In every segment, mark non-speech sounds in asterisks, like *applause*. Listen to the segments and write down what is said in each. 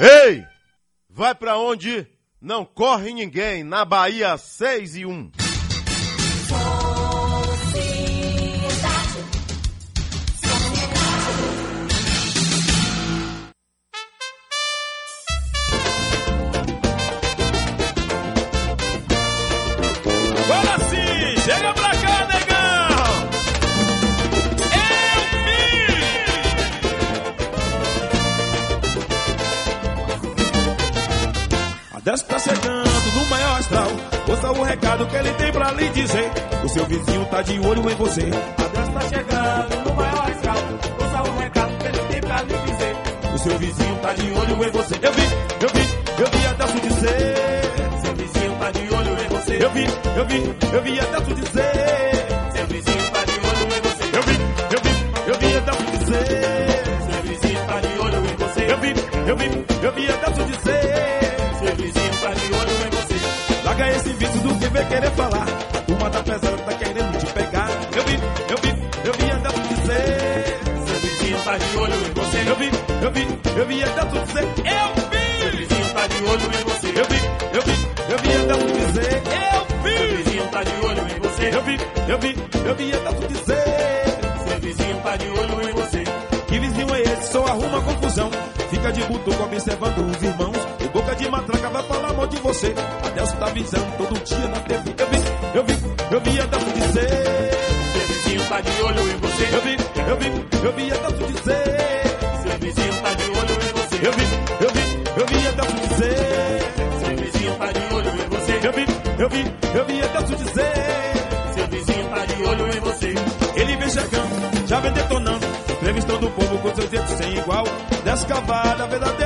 Ei! Vai pra onde? Não corre ninguém. Na Bahia 6 e 1. Ouça o recado que ele tem pra lhe dizer. O seu vizinho tá de olho em você. A Deus tá chegando no maior astral. Ouça o recado que ele tem pra lhe dizer. O seu vizinho tá de olho em você. Eu vi, eu vi, eu vi a Deus dizer. Seu vizinho tá de olho em você. Eu vi, eu vi, eu vi a Deus dizer. Seu vizinho tá de olho em você. Eu vi, eu vi, eu vi a Deus dizer. Seu vizinho tá de olho em você. Eu vi, eu vi, eu vi a Deus dizer. Vem querer falar. A turma tá pesada, tá querendo te pegar. Eu vi, eu vi, eu vi a Deus dizer. Seu vizinho tá de olho em você. Eu vi, eu vi, eu vi a Deus dizer. Eu vi. Seu vizinho tá de olho em você. Eu vi, eu vi, eu vi a Deus dizer. Eu vi. Seu vizinho tá de olho em você. Eu vi, eu vi, eu vi a Deus dizer. Seu vizinho tá de olho em você. Que vizinho é esse? Só arruma confusão. Fica de butuco observando os irmãos. De você. Adeus tá avisando todo dia na TV. Eu vi, eu vi, eu vi a Deus dizer. Seu vizinho tá de olho em você. Eu vi, eu vi, eu vi a Deus dizer. Seu vizinho tá de olho em você. Eu vi, eu vi, eu vi a Deus dizer. Seu vizinho tá de olho em você. Eu vi, eu vi, eu vi a Deus dizer. Seu vizinho tá de olho em você. Ele vem chegando, já vem detonando. Entrevistando o povo com seus jeitos sem igual. Descavada, a verdadeira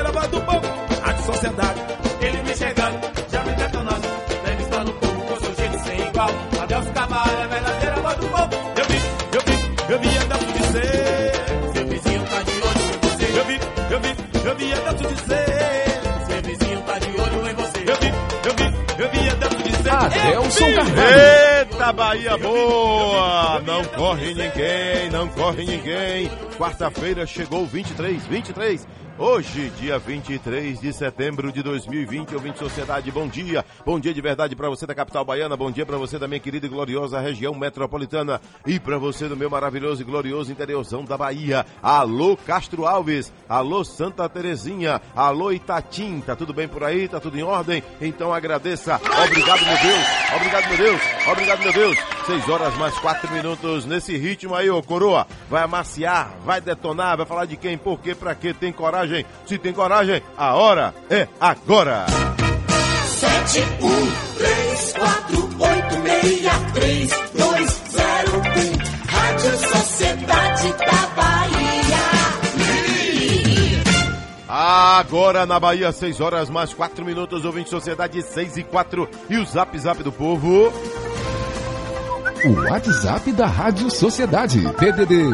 Eita Bahia boa! Não corre ninguém, não corre ninguém. Quarta-feira chegou 23, 23. Hoje, dia 23 de setembro de 2020, ouvinte Sociedade, bom dia. Bom dia de verdade para você da capital baiana, bom dia para você da minha querida e gloriosa região metropolitana e para você do meu maravilhoso e glorioso interiorzão da Bahia. Alô Castro Alves, alô Santa Terezinha, alô Itatim, tá tudo bem por aí? Tá tudo em ordem? Então agradeça. Obrigado, meu Deus. Obrigado, meu Deus. Obrigado, meu Deus. Seis horas mais quatro minutos nesse ritmo aí, ô coroa. Vai amaciar, vai detonar, vai falar de quem, por quê, pra quê, tem coragem? Se tem coragem, a hora é agora. Sete, um, três, quatro, oito, meia, três, dois, zero, um. Rádio Sociedade da Bahia. Agora na Bahia, 6 horas mais 4 minutos, ouvinte Sociedade 6 e 4 e o zap zap do povo. O WhatsApp da Rádio Sociedade. PDD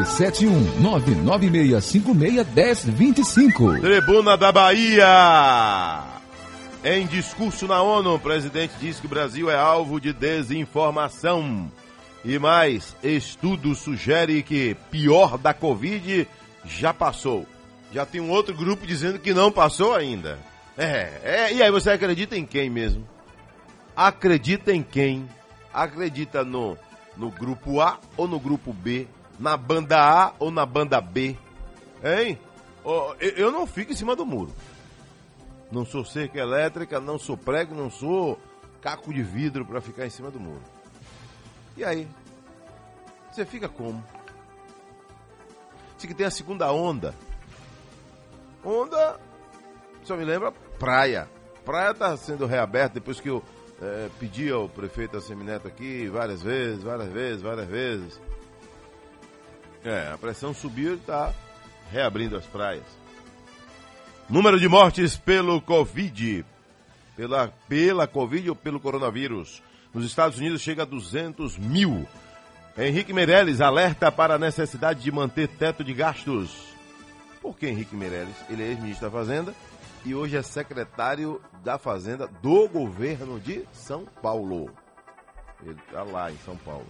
71996561025. Tribuna da Bahia. Em discurso na ONU, o presidente diz que o Brasil é alvo de desinformação. E mais, estudo sugere que pior da Covid já passou. Já tem um outro grupo dizendo que não passou ainda. É, é, e aí você acredita em quem mesmo? Acredita em quem? Acredita no, no grupo A ou no grupo B? Na banda A ou na banda B? Hein? Ó, eu- não fico em cima do muro. Não sou cerca elétrica, não sou prego, não sou caco de vidro para ficar em cima do muro. E aí? Você fica como? Diz que tem a segunda onda. Onda, só me lembra praia. Praia tá sendo reaberta depois que eu eh, pedi ao prefeito Assemineto aqui várias vezes, várias vezes, várias vezes. É, a pressão subiu e está reabrindo as praias. Número de mortes pelo Covid, pela, pela Covid ou pelo coronavírus. Nos Estados Unidos chega a 200 mil. Henrique Meirelles alerta para a necessidade de manter teto de gastos. Por que Henrique Meirelles? Ele é ex-ministro da Fazenda e hoje é secretário da Fazenda do governo de São Paulo. Ele está lá em São Paulo.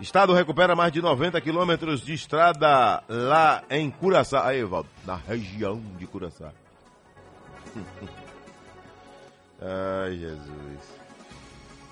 Estado recupera mais de 90 quilômetros de estrada lá em Curaçá. Aí, Evaldo, na região de Curaçá. *laughs* Ai, Jesus.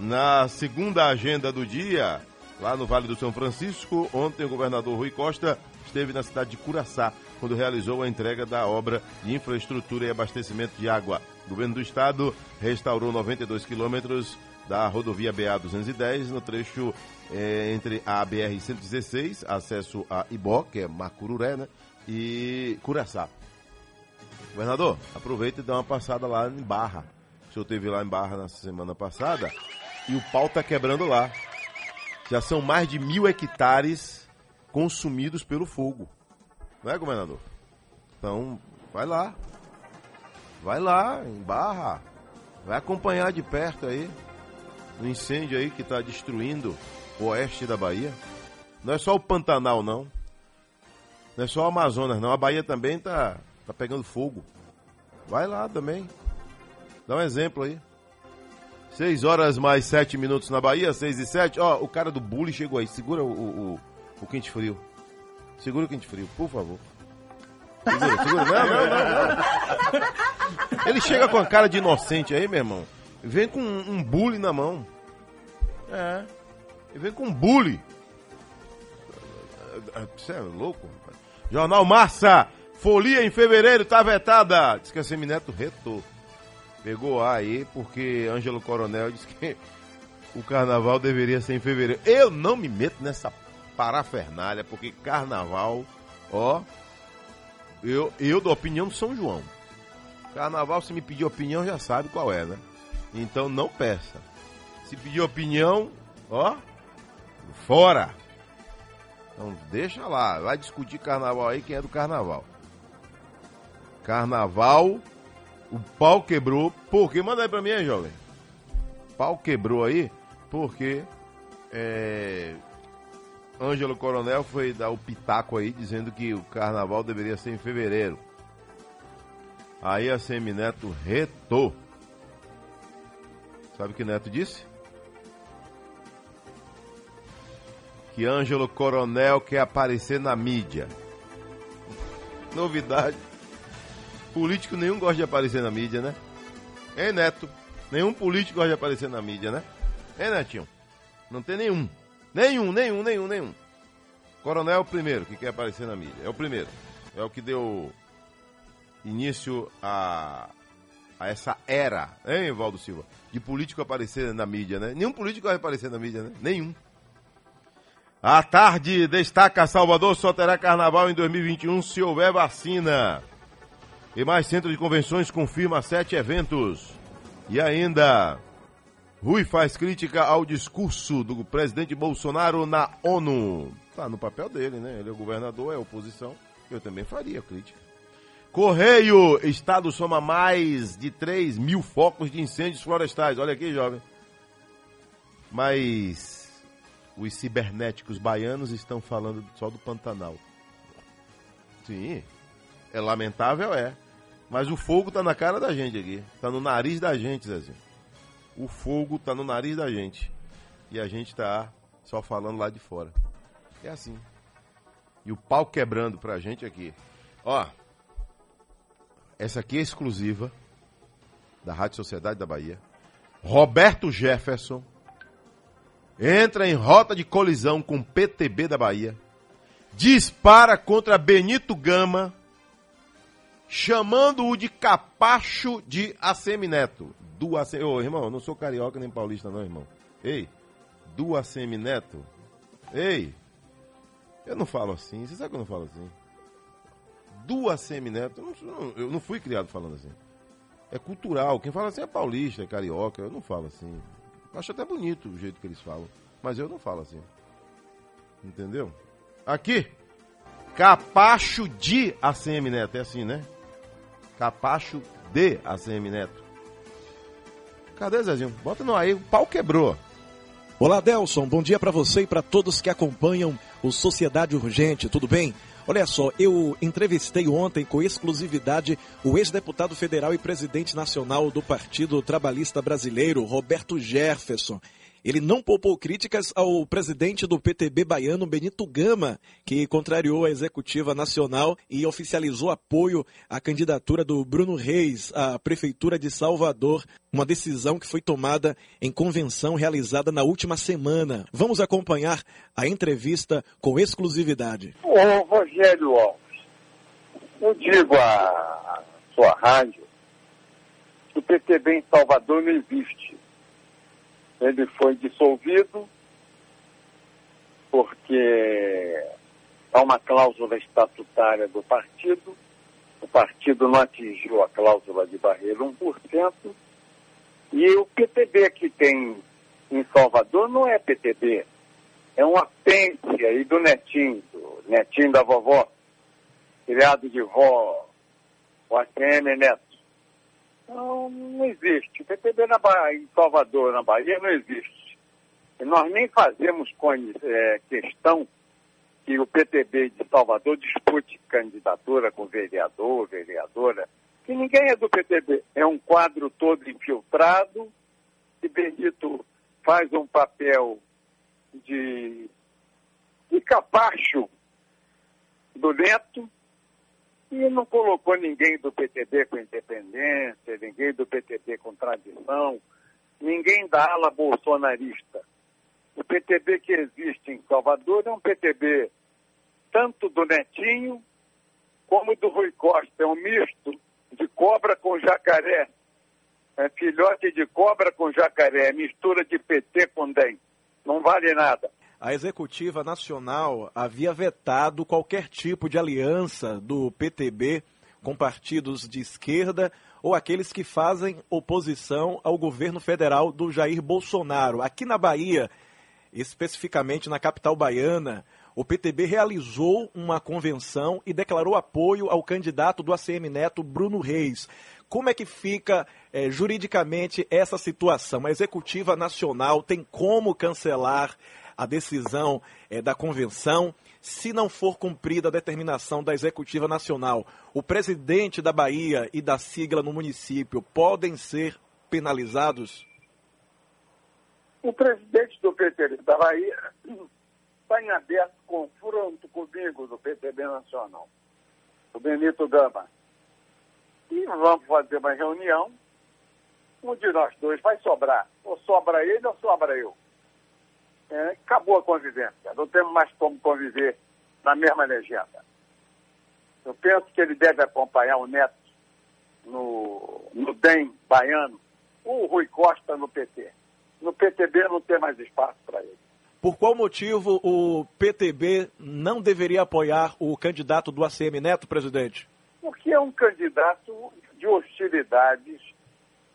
Na segunda agenda do dia, lá no Vale do São Francisco, ontem o governador Rui Costa esteve na cidade de Curaçá, quando realizou a entrega da obra de infraestrutura e abastecimento de água. O governo do estado restaurou 92 quilômetros da rodovia BA-210 no trecho eh, entre a BR-116, acesso a Ibó, que é Macururé, né, e Curaçá. Governador, aproveita e dá uma passada lá em Barra. O senhor esteve lá em Barra na semana passada e o pau tá quebrando lá. Já são mais de mil hectares consumidos pelo fogo. Não é, governador? Então, vai lá. Vai lá, em Barra. Vai acompanhar de perto aí o incêndio aí que está destruindo o oeste da Bahia. Não é só o Pantanal, não. Não é só o Amazonas, não. A Bahia também tá, tá pegando fogo. Vai lá também. Dá um exemplo aí. 6 horas mais 7 minutos na Bahia, 6 e 7. Ó, o cara do bullying chegou aí. Segura o, o, o quente frio. Segura o quente frio, por favor. Segura, segura. Não, não, não, não. Ele chega com a cara de inocente aí, meu irmão. Vem com um, um na mão. É. Ele vem com um bullying. Você é louco? rapaz. Jornal Massa. Folia em fevereiro tá vetada. Diz que a Semineto retou. Pegou A aí porque Ângelo Coronel disse que o carnaval deveria ser em fevereiro. Eu não me meto nessa parafernália, porque carnaval, ó, eu, eu dou opinião do São João. Carnaval, se me pedir opinião, já sabe qual é, né? Então não peça. Se pedir opinião, ó, fora. Então deixa lá, vai discutir carnaval aí, quem é do carnaval. Carnaval, o pau quebrou, porque, manda aí pra mim, hein, jovem. Pau quebrou aí, porque é, Ângelo Coronel foi dar o pitaco aí, dizendo que o carnaval deveria ser em fevereiro. Aí a Semineto retou. Sabe o que Neto disse? Que Ângelo Coronel quer aparecer na mídia. Novidade. Político nenhum gosta de aparecer na mídia, né? Hein, Neto? Nenhum político gosta de aparecer na mídia, né? Hein, Netinho? Não tem nenhum. Nenhum, nenhum, nenhum, nenhum. Coronel é o primeiro que quer aparecer na mídia. É o primeiro. É o que deu início a, a essa era, hein, Valdo Silva? De político aparecer na mídia, né? Nenhum político vai aparecer na mídia, né? Nenhum. À tarde, destaca Salvador só terá carnaval em 2021 se houver vacina. E mais centro de convenções confirma sete eventos. E ainda, Rui faz crítica ao discurso do presidente Bolsonaro na ONU. Tá no papel dele, né? Ele é o governador, é oposição. Eu também faria crítica. Correio, Estado soma mais de 3 mil focos de incêndios florestais. Olha aqui, jovem. Mas os cibernéticos baianos estão falando só do Pantanal. Sim, é lamentável, é. Mas o fogo tá na cara da gente aqui. Tá no nariz da gente, Zezinho. O fogo tá no nariz da gente. E a gente tá só falando lá de fora. É assim. E o pau quebrando pra gente aqui. Ó, essa aqui é exclusiva da Rádio Sociedade da Bahia. Roberto Jefferson entra em rota de colisão com PTB da Bahia. Dispara contra Benito Gama, chamando-o de capacho de Assemineto. Do AC... Ô, irmão, não sou carioca nem paulista, não, irmão. Ei, do Assemineto. Ei, eu não falo assim. Você sabe que eu não falo assim? Do Assemineto. Eu não, eu não fui criado falando assim. É cultural. Quem fala assim é paulista, é carioca. Eu não falo assim. Eu acho até bonito o jeito que eles falam. Mas eu não falo assim. Entendeu? Aqui. Capacho de ACM Neto. É assim, né? Capacho de ACM Neto. Cadê, Zezinho? Bota no aí. O pau quebrou. Olá, Delson. Bom dia para você e para todos que acompanham o Sociedade Urgente. Tudo bem? Olha só, eu entrevistei ontem com exclusividade o ex-deputado federal e presidente nacional do Partido Trabalhista Brasileiro, Roberto Jefferson. Ele não poupou críticas ao presidente do PTB baiano, Benito Gama, que contrariou a executiva nacional e oficializou apoio à candidatura do Bruno Reis à Prefeitura de Salvador, uma decisão que foi tomada em convenção realizada na última semana. Vamos acompanhar a entrevista com exclusividade. Ô, Rogério Alves, eu digo à sua rádio que o PTB em Salvador não existe. Ele foi dissolvido porque há uma cláusula estatutária do partido. O partido não atingiu a cláusula de barreira 1%. E o PTB que tem em Salvador não é PTB. É um apêndice aí do netinho, do netinho da vovó, criado de vó, o ACM Neto. Não, não existe. O PTB na Bahia, em Salvador, na Bahia, não existe. E nós nem fazemos é, questão que o PTB de Salvador dispute candidatura com vereador, vereadora, que ninguém é do PTB. É um quadro todo infiltrado, e Benito faz um papel de, de capacho do Neto, e não colocou ninguém do PTB com independência, ninguém do PTB com tradição, ninguém da ala bolsonarista. O PTB que existe em Salvador é um PTB tanto do Netinho como do Rui Costa. É um misto de cobra com jacaré. É filhote de cobra com jacaré, mistura de PT com DEM. Não vale nada a executiva nacional havia vetado qualquer tipo de aliança do PTB com partidos de esquerda ou aqueles que fazem oposição ao governo federal do Jair Bolsonaro. Aqui na Bahia, especificamente na capital baiana, o PTB realizou uma convenção e declarou apoio ao candidato do ACM Neto, Bruno Reis. Como é que fica é, juridicamente essa situação? A executiva nacional tem como cancelar a decisão é, da convenção, se não for cumprida a determinação da Executiva Nacional, o presidente da Bahia e da sigla no município podem ser penalizados? O presidente do PTB da Bahia está em aberto confronto comigo do PTB Nacional, o Benito Gama. E vamos fazer uma reunião. Um de nós dois vai sobrar. Ou sobra ele ou sobra eu é, acabou a convivência. Não temos mais como conviver na mesma legenda. Eu penso que ele deve acompanhar o Neto no, no DEM baiano, o Rui Costa no PT. No PTB não tem mais espaço para ele. Por qual motivo o PTB não deveria apoiar o candidato do ACM Neto, presidente? Porque é um candidato de hostilidades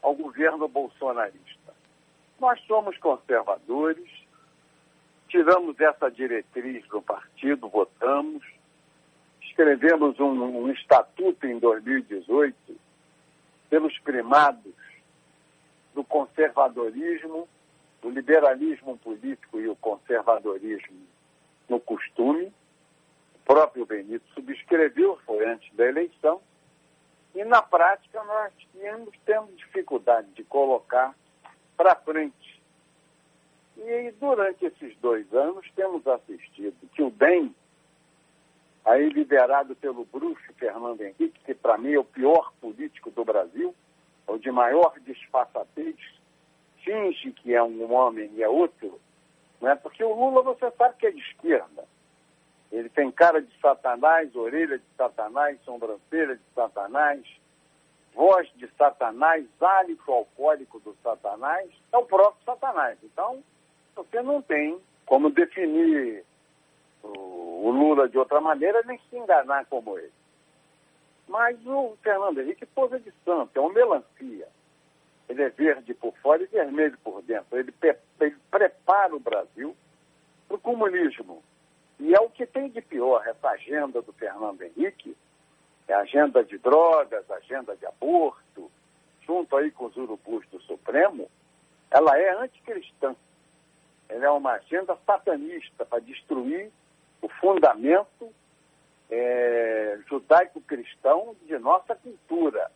ao governo bolsonarista. Nós somos conservadores, tiramos essa diretriz do partido, votamos, escrevemos um, um estatuto em 2018 pelos primados do conservadorismo, do liberalismo político e o conservadorismo no costume. O próprio Benito subscreveu, foi antes da eleição, e na prática nós tínhamos, temos dificuldade de colocar para frente e durante esses dois anos temos assistido que o DEM, aí liderado pelo bruxo Fernando Henrique, que para mim é o pior político do Brasil, é o de maior disfarçatez, finge que é um homem e é outro, né? porque o Lula você sabe que é de esquerda. Ele tem cara de Satanás, orelha de Satanás, sobrancelha de Satanás, voz de Satanás, hálito alcoólico do Satanás, é o próprio Satanás. Então, você não tem como definir o, Lula de outra maneira nem se enganar como ele. Mas o Fernando Henrique posa de santo, é uma melancia. Ele é verde por fora e vermelho por dentro. Ele, ele prepara o Brasil para o comunismo. E é o que tem de pior, essa agenda do Fernando Henrique, é agenda de drogas, agenda de aborto, junto aí com os urubus do Supremo, ela é anticristã. Ela é uma agenda satanista para destruir o fundamento é, judaico-cristão de nossa cultura.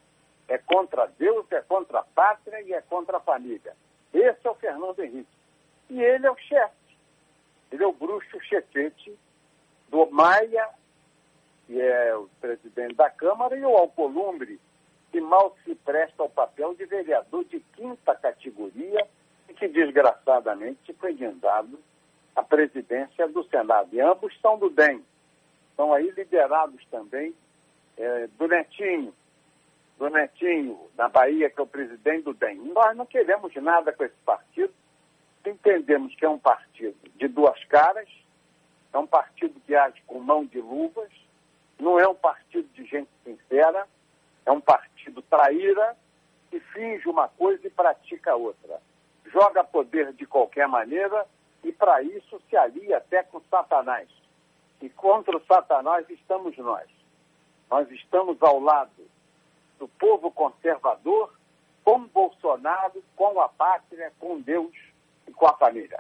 É contra Deus, é contra a pátria e é contra a família. Esse é o Fernando Henrique. E ele é o chefe. Ele é o bruxo chefete do Maia, que é o presidente da Câmara, e o Alcolumbre, que mal se presta ao papel de vereador de quinta categoria que, desgraçadamente, foi guindado à presidência do Senado. E ambos são do DEM. Estão aí liderados também é, do Netinho, do Netinho, na Bahia, que é o presidente do DEM. Nós não queremos nada com esse partido, entendemos que é um partido de duas caras, é um partido que age com mão de luvas, não é um partido de gente sincera, é um partido traíra que finge uma coisa e pratica outra. Joga poder de qualquer maneira e, para isso, se alia até com Satanás. E contra o Satanás estamos nós. Nós estamos ao lado do povo conservador, com Bolsonaro, com a pátria, com Deus e com a família.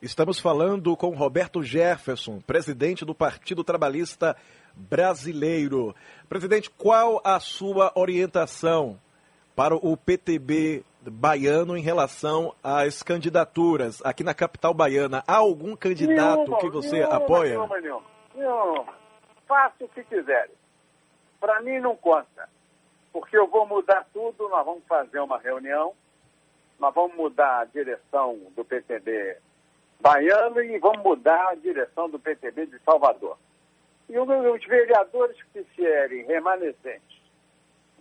Estamos falando com Roberto Jefferson, presidente do Partido Trabalhista Brasileiro. Presidente, qual a sua orientação para o PTB baiano em relação às candidaturas aqui na capital baiana? Há algum candidato nenhuma, que você nenhuma, apoia? Nenhuma, nenhuma, nenhuma. Faça o que quiserem. Para mim não conta. Porque eu vou mudar tudo, nós vamos fazer uma reunião, nós vamos mudar a direção do PTB baiano e vamos mudar a direção do PTB de Salvador. E os vereadores que vierem remanescentes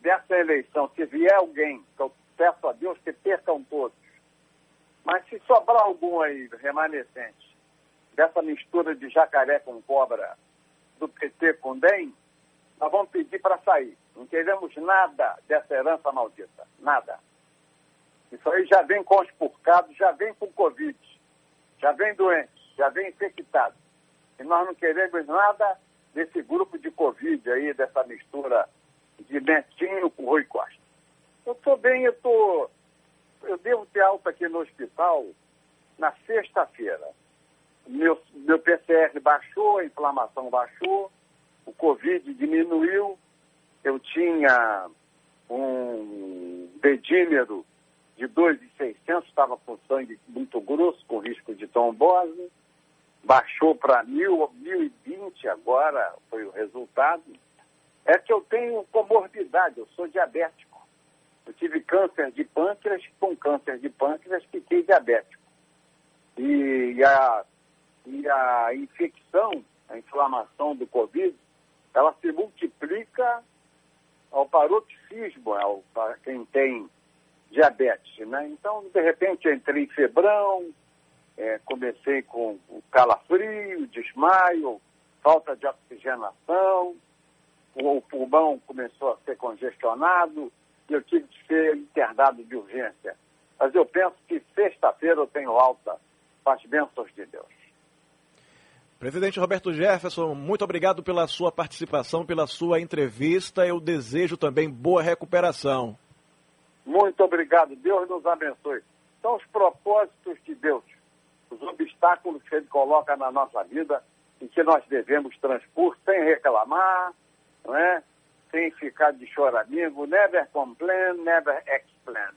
dessa eleição, se vier alguém, que eu peço a Deus que percam todos, mas se sobrar algum aí remanescente dessa mistura de jacaré com cobra do PT com DEM, nós vamos pedir para sair. Não queremos nada dessa herança maldita. Nada. Isso aí já vem conspurcado, já vem com Covid, já vem doente, já vem infectado. E nós não queremos nada desse grupo de Covid aí, dessa mistura de Netinho com Rui Costa. Eu estou bem, eu tô, eu devo ter alta aqui no hospital na sexta-feira. Meu, meu PCR baixou, a inflamação baixou, o Covid diminuiu, eu tinha um dedímero de 2,600, estava com sangue muito grosso, com risco de trombose, baixou para 1.020 agora, foi o resultado. É que eu tenho comorbidade, eu sou diabético. Eu tive câncer de pâncreas, com câncer de pâncreas fiquei diabético. E a, e a infecção, a inflamação do Covid, ela se multiplica ao paroxismo, ao, para quem tem diabetes, né? Então, de repente, entrei em febrão, é, comecei com o calafrio, desmaio, falta de oxigenação, o, pulmão começou a ser congestionado eu tive que ser internado de urgência. Mas eu penso que sexta-feira eu tenho alta, com as bênçãos de Deus. Presidente Roberto Jefferson, muito obrigado pela sua participação, pela sua entrevista. Eu desejo também boa recuperação. Muito obrigado. Deus nos abençoe. São os propósitos de Deus, os obstáculos que Ele coloca na nossa vida e que nós devemos transpor sem reclamar, não é? Sem ficar de choramingo. Never complain, never explain.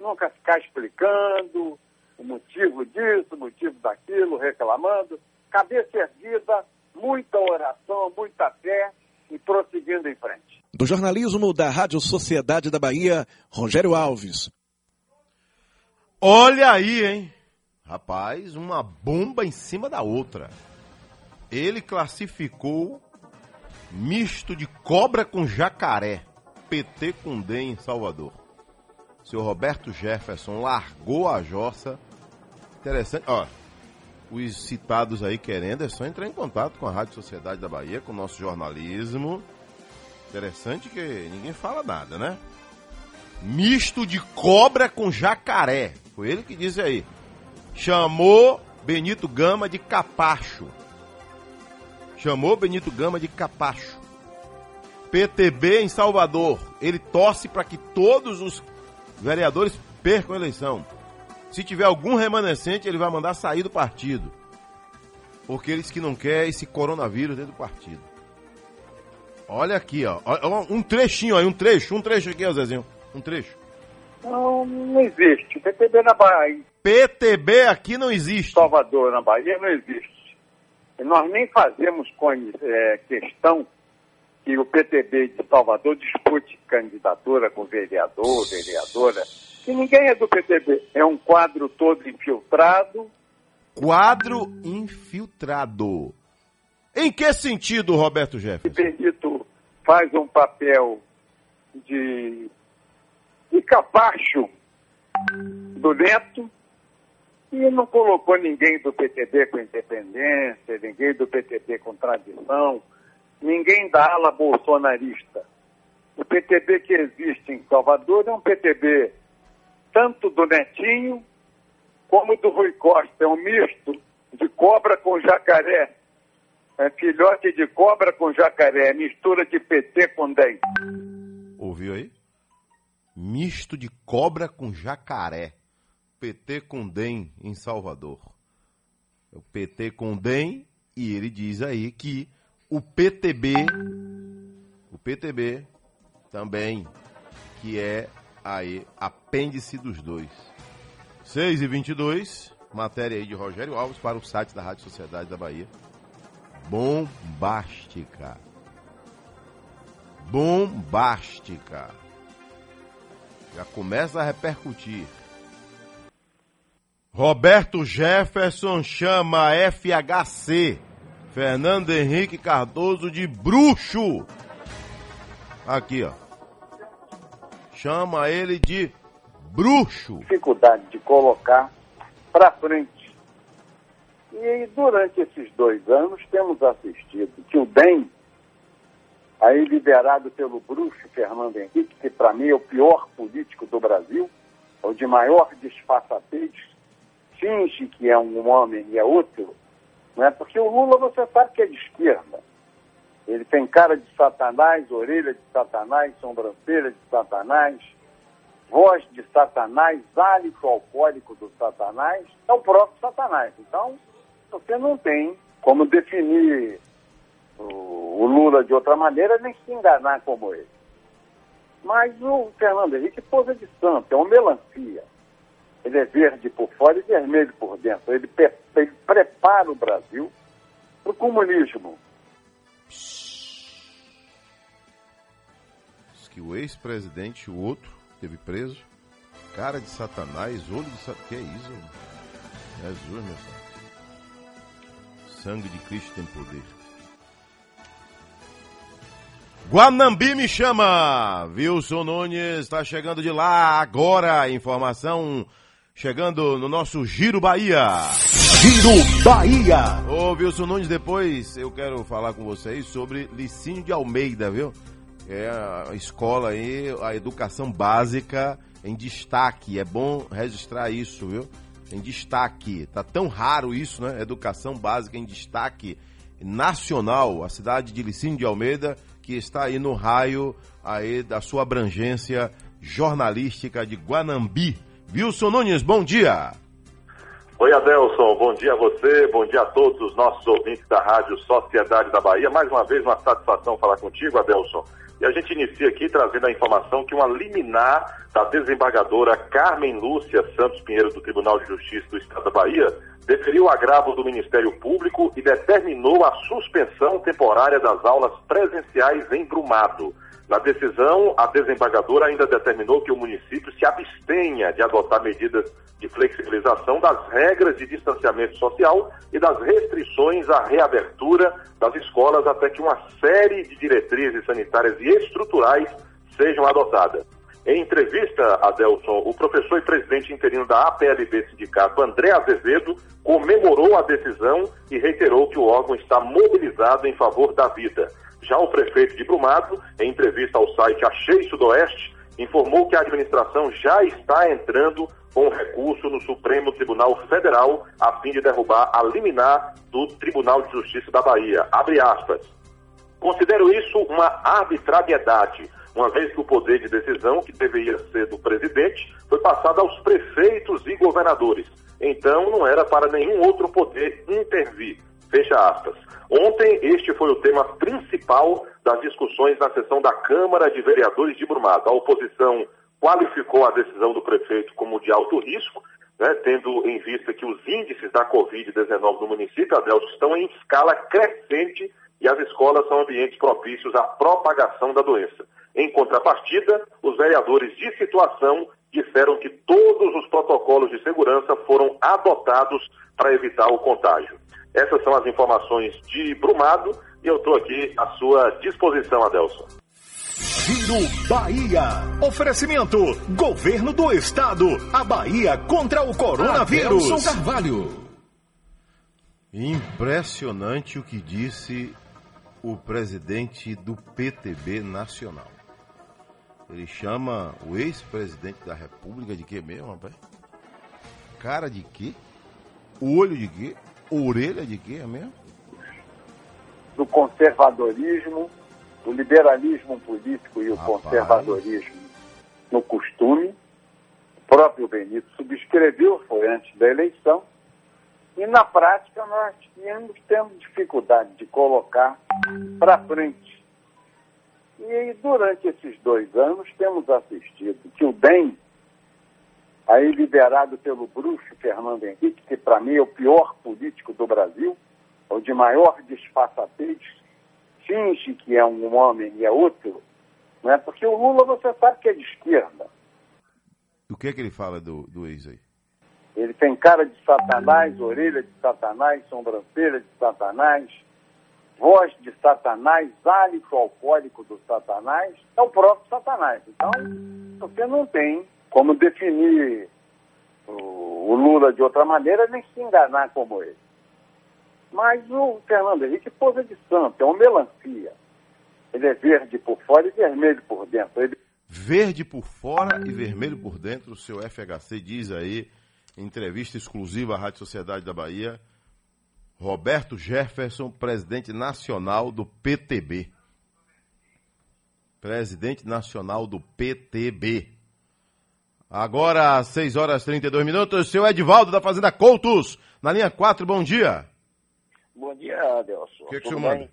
Nunca ficar explicando o motivo disso, o motivo daquilo, reclamando cabeça erguida, muita oração, muita fé e prosseguindo em frente. Do jornalismo da Rádio Sociedade da Bahia, Rogério Alves. Olha aí, hein? Rapaz, uma bomba em cima da outra. Ele classificou misto de cobra com jacaré, PT com DEM em Salvador. Seu Roberto Jefferson largou a jossa. Interessante, ó, os citados aí querendo, é só entrar em contato com a Rádio Sociedade da Bahia, com o nosso jornalismo. Interessante que ninguém fala nada, né? Misto de cobra com jacaré. Foi ele que disse aí. Chamou Benito Gama de capacho. Chamou Benito Gama de capacho. PTB em Salvador. Ele torce para que todos os vereadores percam a eleição. Se tiver algum remanescente, ele vai mandar sair do partido. Porque eles que não quer esse coronavírus dentro do partido. Olha aqui, ó. Um trechinho aí, um trecho, um trecho aqui, ó, Zezinho. Um trecho. Não, não existe. PTB na Bahia, PTB aqui não existe. Salvador, na Bahia, não existe. Nós nem fazemos é, questão que o PTB de Salvador dispute candidatura com vereador, vereadora. Que ninguém é do PTB. É um quadro todo infiltrado. Quadro infiltrado. Em que sentido, Roberto Jefferson? Benito faz um papel de, de capacho do Neto e não colocou ninguém do PTB com independência, ninguém do PTB com tradição, ninguém da ala bolsonarista. O PTB que existe em Salvador é um PTB tanto do Netinho como do Rui Costa, é um misto de cobra com jacaré. É filhote de cobra com jacaré, mistura de PT com DEM. Ouviu aí? Misto de cobra com jacaré. PT com DEM em Salvador. O PT com DEM e ele diz aí que o PTB, o PTB também, que é aí apêndice dos dois. 6 e 22 matéria aí de Rogério Alves para o site da Rádio Sociedade da Bahia. Bombástica. Bombástica. Já começa a repercutir. Roberto Jefferson chama FHC Fernando Henrique Cardoso de bruxo. Aqui, ó. Chama ele de bruxo. Dificuldade de colocar para frente. E durante esses dois anos temos assistido que o DEM, aí liderado pelo bruxo Fernando Henrique, que para mim é o pior político do Brasil, é o de maior disfarçatez, finge que é um homem e é outro, é? porque o Lula você sabe que é de esquerda. Ele tem cara de satanás, orelha de satanás, sobrancelha de satanás, voz de satanás, hálito alcoólico do satanás, é o próprio satanás. Então, você não tem como definir o, Lula de outra maneira, nem se enganar como ele. Mas o Fernando Henrique pose de santo, é uma melancia. Ele é verde por fora e vermelho por dentro. Ele, pe- ele prepara o Brasil para o comunismo. Diz que o ex-presidente, o outro, teve preso. Cara de satanás, olho de satanás. Que é isso? Jesus, meu pai. Sangue de Cristo tem poder. Guanambi me chama! Wilson Nunes está chegando de lá agora. Informação chegando no nosso Giro Bahia. Giro Bahia. Ô, Wilson Nunes, depois eu quero falar com vocês sobre Licínio de Almeida, viu? É a escola aí, a educação básica em destaque. É bom registrar isso, viu? Em destaque. Tá tão raro isso, né? Educação básica em destaque nacional. A cidade de Licínio de Almeida, que está aí no raio aí da sua abrangência jornalística de Guanambi. Wilson Nunes, bom dia. Oi, Adelson, bom dia a você, bom dia a todos os nossos ouvintes da Rádio Sociedade da Bahia. Mais uma vez, uma satisfação falar contigo, Adelson. E a gente inicia aqui trazendo a informação que uma liminar da desembargadora Carmen Lúcia Santos Pinheiro do Tribunal de Justiça do Estado da Bahia deferiu o agravo do Ministério Público e determinou a suspensão temporária das aulas presenciais em Brumado. Na decisão, a desembargadora ainda determinou que o município se abstenha de adotar medidas de flexibilização das regras de distanciamento social e das restrições à reabertura das escolas até que uma série de diretrizes sanitárias e estruturais sejam adotadas. Em entrevista, Adelson, o professor e presidente interino da APLB Sindicato, André Azevedo, comemorou a decisão e reiterou que o órgão está mobilizado em favor da vida. Já o prefeito de Brumado, em entrevista ao site Achei Sudoeste, informou que a administração já está entrando com recurso no Supremo Tribunal Federal a fim de derrubar a liminar do Tribunal de Justiça da Bahia. Abre aspas. Considero isso uma arbitrariedade, uma vez que o poder de decisão, que deveria ser do presidente, foi passado aos prefeitos e governadores. Então, não era para nenhum outro poder intervir. Fecha aspas. Ontem, este foi o tema principal das discussões na sessão da Câmara de Vereadores de Brumado. A oposição qualificou a decisão do prefeito como de alto risco, né, tendo em vista que os índices da Covid-19 no município, Adelso, estão em escala crescente e as escolas são ambientes propícios à propagação da doença. Em contrapartida, os vereadores de situação disseram que todos os protocolos de segurança foram adotados para evitar o contágio. Essas são as informações de Brumado e eu estou aqui à sua disposição, Adelson. Giro Bahia. Oferecimento: Governo do Estado. A Bahia contra o coronavírus. Adelson Carvalho. Impressionante o que disse o presidente do PTB nacional. Ele chama o ex-presidente da República de quê mesmo, rapaz? Cara de quê? Olho de quê? Orelha de quê é mesmo? do conservadorismo, do liberalismo político e o Rapaz. conservadorismo no costume. O próprio Benito subscreveu, foi antes da eleição, e na prática nós tínhamos, temos dificuldade de colocar para frente. E durante esses dois anos temos assistido que o DEM, aí liderado pelo bruxo Fernando Henrique, que para mim é o pior político do Brasil, é o de maior disfarçatez, finge que é um homem e é outro, não é? porque o Lula você sabe que é de esquerda. O que é que ele fala do, do ex aí? Ele tem cara de Satanás, orelha de Satanás, sobrancelha de Satanás, voz de Satanás, hálito alcoólico do Satanás, é o próprio Satanás. Então, você não tem como definir o, Lula de outra maneira, nem se enganar como ele. Mas o Fernando Henrique pôs de santo, é uma melancia. Ele é verde por fora e vermelho por dentro. Ele Verde por fora e vermelho por dentro, o seu FHC diz aí, em entrevista exclusiva à Rádio Sociedade da Bahia, Roberto Jefferson, presidente nacional do PTB. Presidente nacional do PTB. Agora, às 6 horas e 32 minutos, seu Edivaldo da Fazenda Coutos, na linha 4, bom dia. Bom dia, Adelson. O que, que o senhor bem? manda?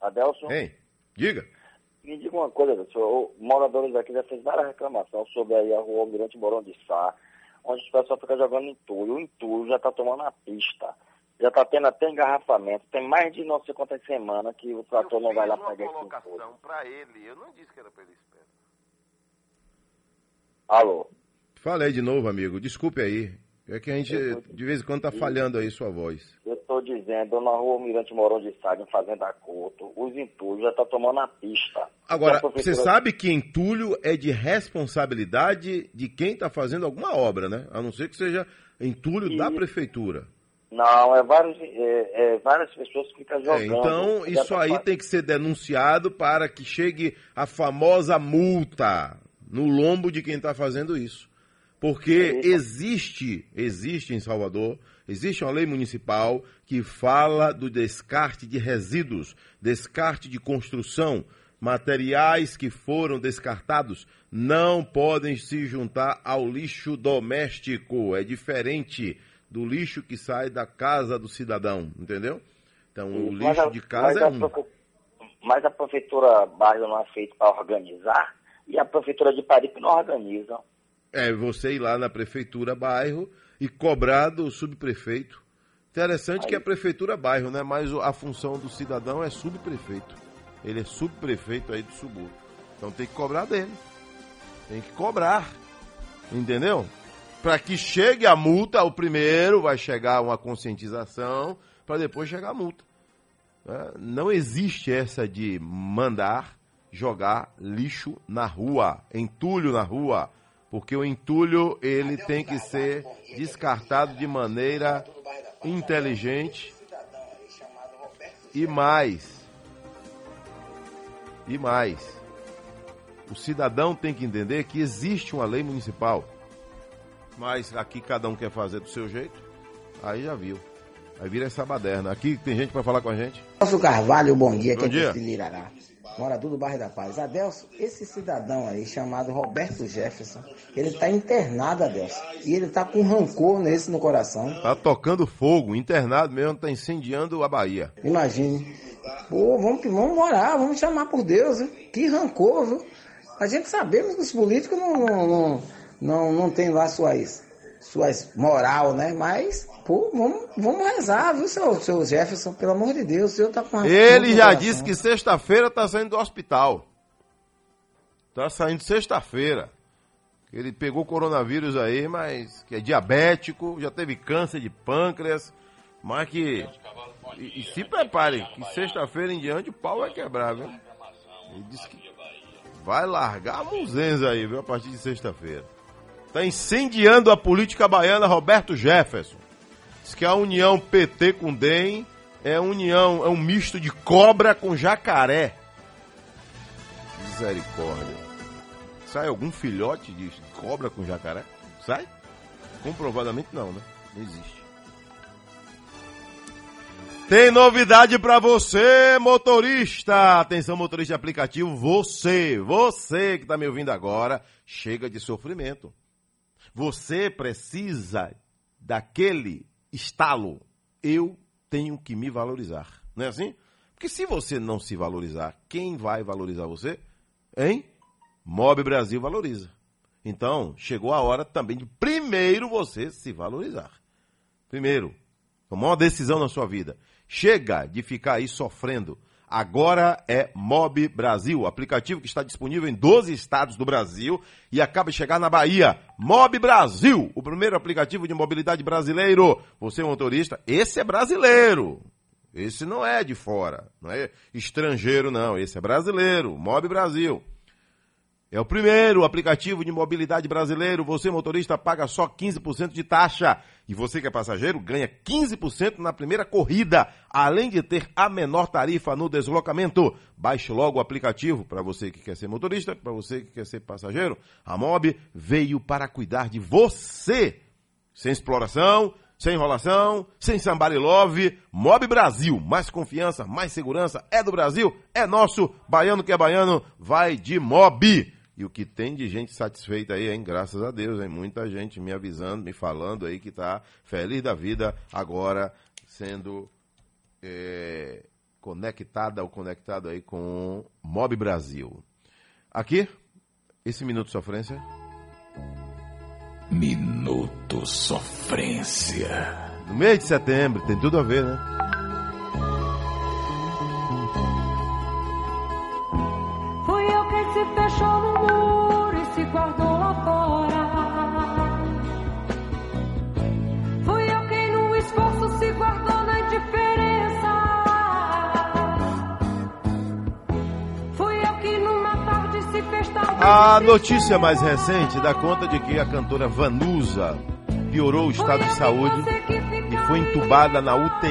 Adelson, Hein? Diga. me diga uma coisa, Adelson. O- Moradores aqui já fez várias reclamações sobre aí a rua Almirante Morão de Sá, onde o pessoal fica jogando entulho. O entulho já está tomando a pista. Já está tendo até engarrafamento. Tem mais de não sei quantas semanas que o trator não vai lá pegar esse entulho. para ele, eu não disse que era para ele esperar. Alô? Falei de novo, amigo. Desculpe aí. É que a gente, de vez em quando, tá falhando aí sua voz. Eu estou dizendo, na rua Almirante Morão de em Fazenda Couto, os entulhos já estão tomando a pista. Agora, E você sabe que entulho é de responsabilidade de quem está fazendo alguma obra, né? A não ser que seja entulho da Isso. prefeitura. Não, é, vários, é, é várias pessoas que ficam É, jogando. então, Já isso tá aí tem que ser denunciado para que chegue a famosa multa no lombo de quem está fazendo isso. Porque Isso. existe, existe em Salvador, existe uma lei municipal que fala do descarte de resíduos, descarte de construção, materiais que foram descartados não podem se juntar ao lixo doméstico. É diferente do lixo que sai da casa do cidadão, entendeu? Então, o Mas lixo a- de casa é um. Mas a prefeitura bairro não é para organizar e a prefeitura de Paripe não organiza. É você ir lá na prefeitura bairro e cobrar do subprefeito. Interessante que a prefeitura bairro, né? Mas a função do cidadão é subprefeito. Ele é subprefeito aí do subúrbio. Então tem que cobrar dele. Tem que cobrar. Entendeu? Para que chegue a multa, o primeiro vai chegar uma conscientização, para depois chegar a multa. né? Não existe essa de mandar jogar lixo na rua, entulho na rua, porque o entulho ele tem que ser descartado de maneira inteligente e mais. E mais. O cidadão tem que entender que existe uma lei municipal. Mas aqui cada um quer fazer do seu jeito. Aí já viu. Aí vira essa baderna. Aqui tem gente para falar com a gente. Adelso Carvalho, bom dia, Bom que dia. é Irará. Morador do bairro da Paz. Adelso, esse cidadão aí, chamado Roberto Jefferson, ele tá internado, Adelso. E ele tá com rancor nesse no coração. Tá tocando fogo, internado mesmo, tá incendiando a Bahia. Imagine. Pô, vamos, que- vamos orar, vamos chamar por Deus, viu? Que rancor, viu? A gente sabemos que os políticos não, não, não, não, não tem lá suas, suas moral, né? Mas, pô, vamos, vamos rezar, viu, seu, seu Jefferson? Pelo amor de Deus, o senhor tá com Ele já disse que sexta-feira tá saindo do hospital. Tá saindo sexta-feira. Ele pegou coronavírus aí, mas que é diabético, já teve câncer de pâncreas, mas que. E, e se prepare, que sexta-feira em diante o pau vai quebrar, viu? Ele disse que vai largar a muzenza aí, viu, a partir de sexta-feira. Tá incendiando a política baiana Roberto Jefferson. Diz que a união PT com DEM é união, é um misto de cobra com jacaré. Misericórdia. Sai algum filhote de cobra com jacaré? Sai? Comprovadamente não, né? Não existe. Tem novidade pra você, motorista! Atenção, motorista de aplicativo, você, você que tá me ouvindo agora, chega de sofrimento. Você precisa daquele estalo. Eu tenho que me valorizar. Não é assim? Porque se você não se valorizar, quem vai valorizar você? Hein? Mob Brasil valoriza. Então, chegou a hora também de primeiro você se valorizar. Primeiro, tomar uma decisão na sua vida. Chega de ficar aí sofrendo. Agora é Mob Brasil, aplicativo que está disponível em 12 estados do Brasil e acaba de chegar na Bahia. Mob Brasil, o primeiro aplicativo de mobilidade brasileiro. Você, motorista, esse é brasileiro. Esse não é de fora, não é estrangeiro, não. Esse é brasileiro, Mob Brasil. É o primeiro aplicativo de mobilidade brasileiro. Você, motorista, paga só 15% de taxa. E você que é passageiro ganha 15% na primeira corrida, além de ter a menor tarifa no deslocamento. Baixe logo o aplicativo para você que quer ser motorista, para você que quer ser passageiro. A Mob veio para cuidar de você. Sem exploração, sem enrolação, sem somebody love. Mob Brasil, mais confiança, mais segurança. É do Brasil, é nosso. Baiano que é baiano, vai de Mob. E o que tem de gente satisfeita aí, hein? Graças a Deus, hein? Muita gente me avisando, me falando aí que tá feliz da vida agora sendo é, conectada ou conectado aí com Mob Brasil. Aqui, esse Minuto Sofrência. Minuto Sofrência. No mês de setembro, tem tudo a ver, né? A notícia mais recente dá conta de que a cantora Vanusa piorou o estado de saúde e foi entubada na UTI.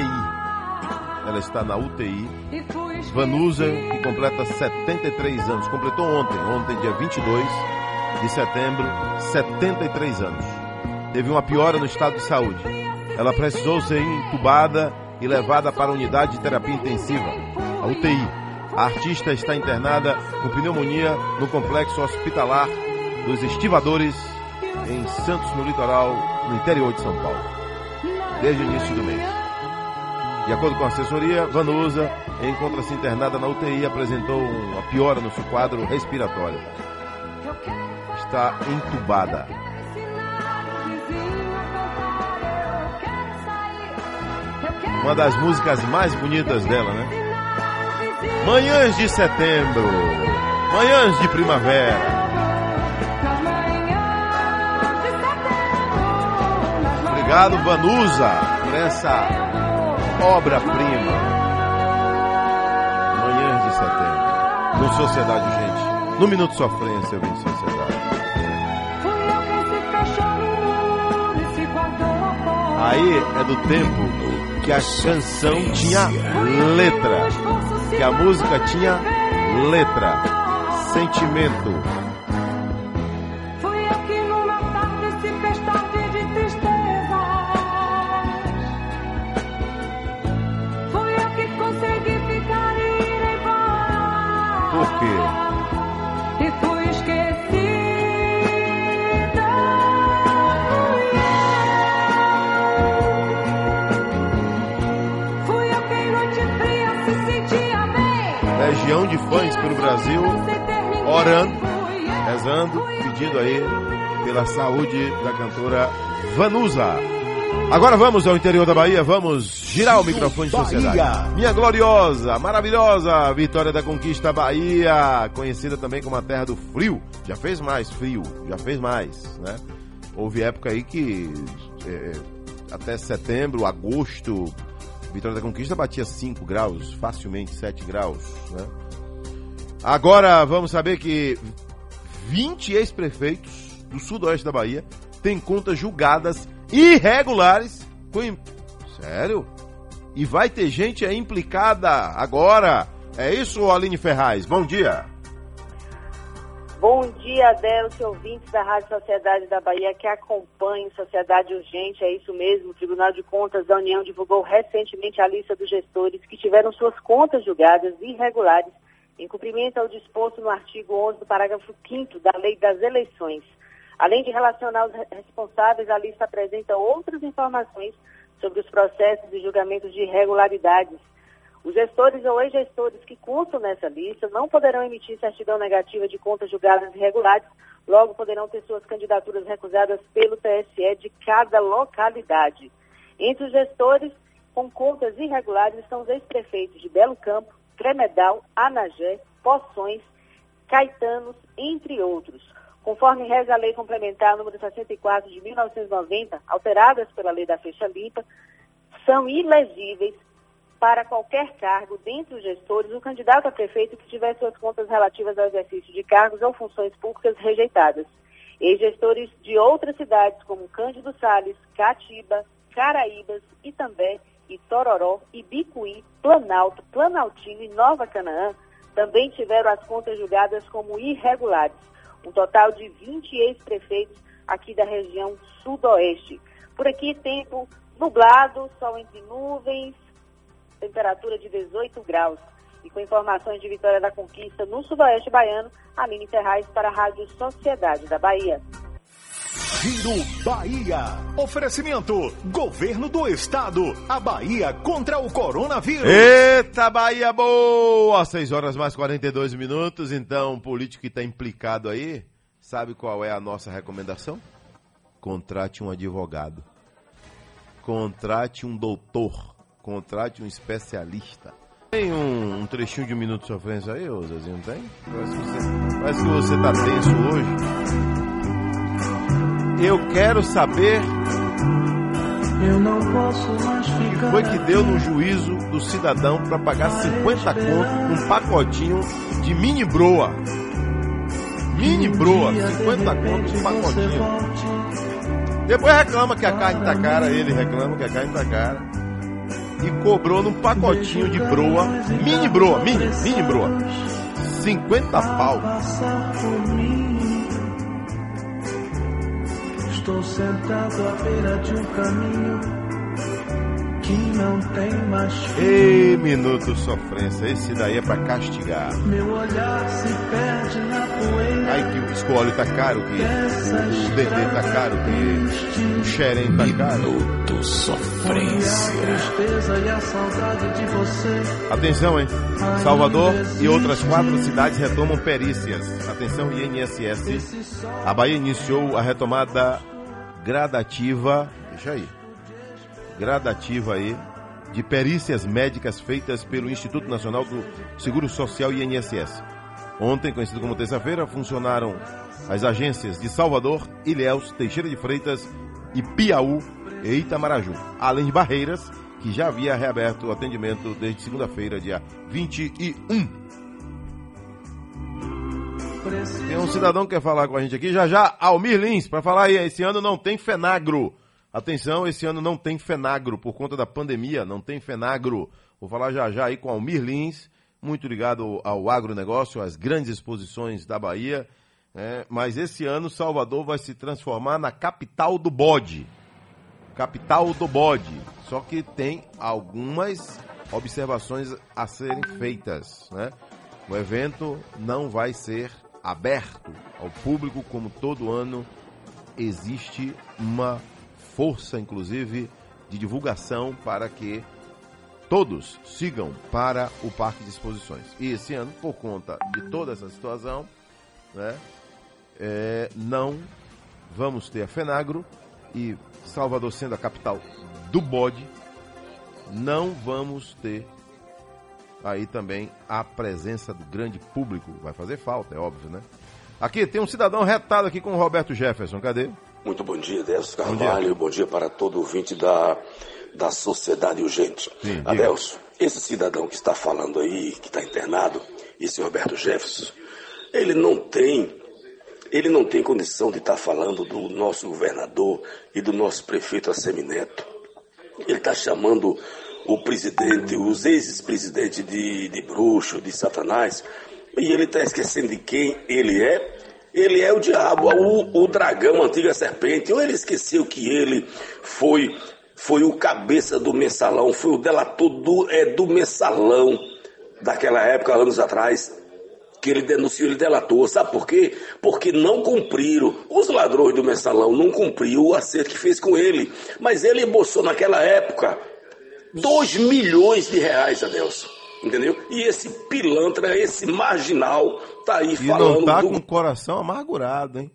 Ela está na UTI. Vanusa, que completa 73 anos, completou ontem, ontem, dia 22 de setembro, 73 anos. Teve uma piora no estado de saúde. Ela precisou ser entubada e levada para a unidade de terapia intensiva, a UTI. A artista está internada com pneumonia no complexo hospitalar dos Estivadores, em Santos, no litoral, no interior de São Paulo, desde o início do mês. De acordo com a assessoria, Vanusa encontra-se internada na UTI e apresentou uma piora no seu quadro respiratório. Está entubada. Uma das músicas mais bonitas dela, né? Manhãs de setembro, manhãs de primavera. Obrigado, Vanusa, por essa obra-prima. Manhãs de setembro. No Sociedade Gente. No Minuto Sofrência, eu vim Sociedade. Aí é do tempo que a canção tinha letra. A música tinha letra. Sentimento. Pedindo aí pela saúde da cantora Vanusa. Agora vamos ao interior da Bahia, vamos girar o microfone de sociedade. Minha gloriosa, maravilhosa Vitória da Conquista Bahia, conhecida também como a terra do frio. Já fez mais frio, já fez mais, né? Houve época aí que é, até setembro, agosto, Vitória da Conquista batia 5 graus, facilmente 7 graus, né? Agora vamos saber que 20 ex-prefeitos do sudoeste da Bahia têm contas julgadas irregulares com. Sério? E vai ter gente aí implicada agora. É isso, Aline Ferraz? Bom dia. Bom dia, Adelso, ouvintes da Rádio Sociedade da Bahia que acompanhem Sociedade Urgente, é isso mesmo. O Tribunal de Contas da União divulgou recentemente a lista dos gestores que tiveram suas contas julgadas irregulares em cumprimento ao disposto no artigo 11 do parágrafo 5 da Lei das Eleições. Além de relacionar os re- responsáveis, a lista apresenta outras informações sobre os processos e julgamentos de irregularidades os gestores ou ex-gestores que constam nessa lista não poderão emitir certidão negativa de contas julgadas irregulares, logo poderão ter suas candidaturas recusadas pelo TSE de cada localidade. Entre os gestores com contas irregulares estão os ex-prefeitos de Belo Campo, Cremedal, Anagé, Poções, Caetanos, entre outros. Conforme reza a Lei Complementar número 64 de 1990, alteradas pela Lei da Fecha Limpa, são ilegíveis para qualquer cargo dentre os gestores o candidato a prefeito que tiver suas contas relativas ao exercício de cargos ou funções públicas rejeitadas. Ex-gestores de outras cidades como Cândido Sales, Catiba, Caraíbas, Itambé, Itororó, Ibicuí, Planalto, Planaltino e Nova Canaã também tiveram as contas julgadas como irregulares. Um total de 20 ex-prefeitos aqui da região sudoeste. Por aqui, tempo nublado, sol entre nuvens, temperatura de 18 graus. E com informações de Vitória da Conquista no Sudoeste Baiano, Aline Ferraz para a Rádio Sociedade da Bahia. Giro Bahia. Oferecimento: Governo do Estado. A Bahia contra o coronavírus. Eita, Bahia boa! 6 horas mais 42 minutos. Então, o político que está implicado aí, sabe qual é a nossa recomendação? Contrate um advogado. Contrate um doutor. Contrate um especialista. Tem um, um trechinho de um minuto de sofrência aí, ô Zezinho? Tem? Parece que você, parece que você tá tenso hoje. Eu quero saber Eu não posso mais ficar. foi que deu no juízo do cidadão para pagar 50 conto num pacotinho de mini broa. Mini broa, 50 conto num pacotinho. Depois reclama que a carne tá cara, ele reclama que a carne tá cara. E cobrou num pacotinho de broa, mini broa, mini, mini broa. 50 pau. Estou sentado à beira de um caminho que não tem mais fim. Ei, minuto sofrência, esse daí é pra castigar. Meu olhar se perde na poeira. Ai que o escolho tá caro, que o, o dendê tá caro, que o xerém tá caro. Minuto E a Sofrência. tristeza e a saudade de você. Atenção, hein? Salvador e outras quatro cidades retomam perícias. Atenção, INSS. A Bahia iniciou a retomada gradativa. Deixa aí. Gradativa aí. De perícias médicas feitas pelo Instituto Nacional do Seguro Social INSS. Ontem, conhecido como terça-feira, funcionaram as agências de Salvador, Ilhéus, Teixeira de Freitas e Piauí e Itamaraju, além de Barreiras, que já havia reaberto o atendimento desde segunda-feira, dia 21. Tem um cidadão que quer falar com a gente aqui, já já, Almir Lins, para falar aí, esse ano não tem Fenagro. Atenção, esse ano não tem Fenagro, por conta da pandemia, não tem Fenagro. Vou falar já já aí com Almir Lins, muito ligado ao agronegócio, às grandes exposições da Bahia. né? mas esse ano Salvador vai se transformar na capital do bode. Capital do bode. Só que tem algumas observações a serem feitas. Né? O evento não vai ser aberto ao público como todo ano. Existe uma força, inclusive, de divulgação para que todos sigam para o Parque de Exposições. E esse ano, por conta de toda essa situação, né, é, não vamos ter a FENAGRO e Salvador sendo a capital do bode, não vamos ter aí também a presença do grande público. Vai fazer falta, é óbvio, né? Aqui tem um cidadão retado aqui com o Roberto Jefferson, cadê? Muito bom dia, Adelso Carvalho. Bom dia. para todo ouvinte da, da Sociedade Urgente. Sim. Adelso, esse cidadão que está falando aí, que está internado, esse Roberto Jefferson, ele não tem, ele não tem condição de estar falando do nosso governador e do nosso prefeito Assemineto. Ele está chamando o presidente, os ex-presidentes de, de bruxo, de satanás, e ele está esquecendo de quem ele é. Ele é o diabo, o, o dragão, a antiga serpente. Ou ele esqueceu que ele foi foi o cabeça do mensalão, foi o delator do, é, do mensalão daquela época, anos atrás, que ele denunciou, ele delatou. Sabe por quê? Porque não cumpriram. Os ladrões do mensalão não cumpriram o acerto que fez com ele. Mas ele embolsou naquela época 2 milhões de reais, Adelson. Entendeu? E esse pilantra, esse marginal, tá aí E falando não tá do com o coração amargurado, hein?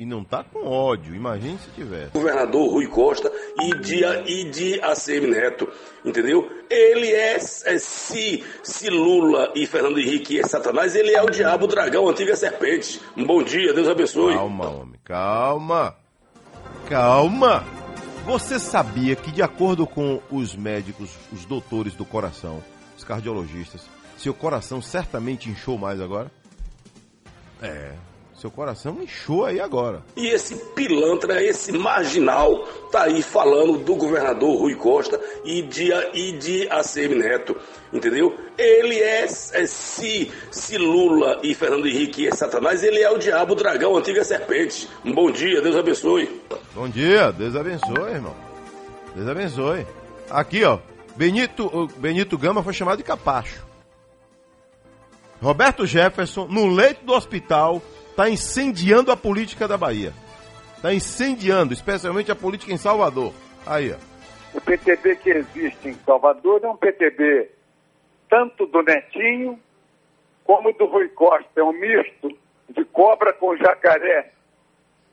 E não tá com ódio, imagine se tivesse. governador Rui Costa e de, e de ACM Neto, entendeu? Ele é, é se, se Lula e Fernando Henrique é Satanás, ele é o diabo, o dragão, a antiga serpente. Um bom dia, Deus abençoe. Calma, homem, calma. Calma. Você sabia que, de acordo com os médicos, os doutores do coração, os cardiologistas, seu coração certamente inchou mais agora? É, seu coração inchou aí agora. E esse pilantra, esse marginal, tá aí falando do governador Rui Costa e de, e de ACM Neto, entendeu? Ele é, é se, se Lula e Fernando Henrique é Satanás, ele é o diabo, o dragão, a antiga serpente. Um bom dia, Deus abençoe. Bom dia, Deus abençoe, irmão. Deus abençoe. Aqui, ó, Benito, Benito Gama foi chamado de capacho. Roberto Jefferson, no leito do hospital, está incendiando a política da Bahia. Está incendiando, especialmente a política em Salvador. Aí, ó. O PTB que existe em Salvador é um PTB tanto do Netinho como do Rui Costa. É um misto de cobra com jacaré.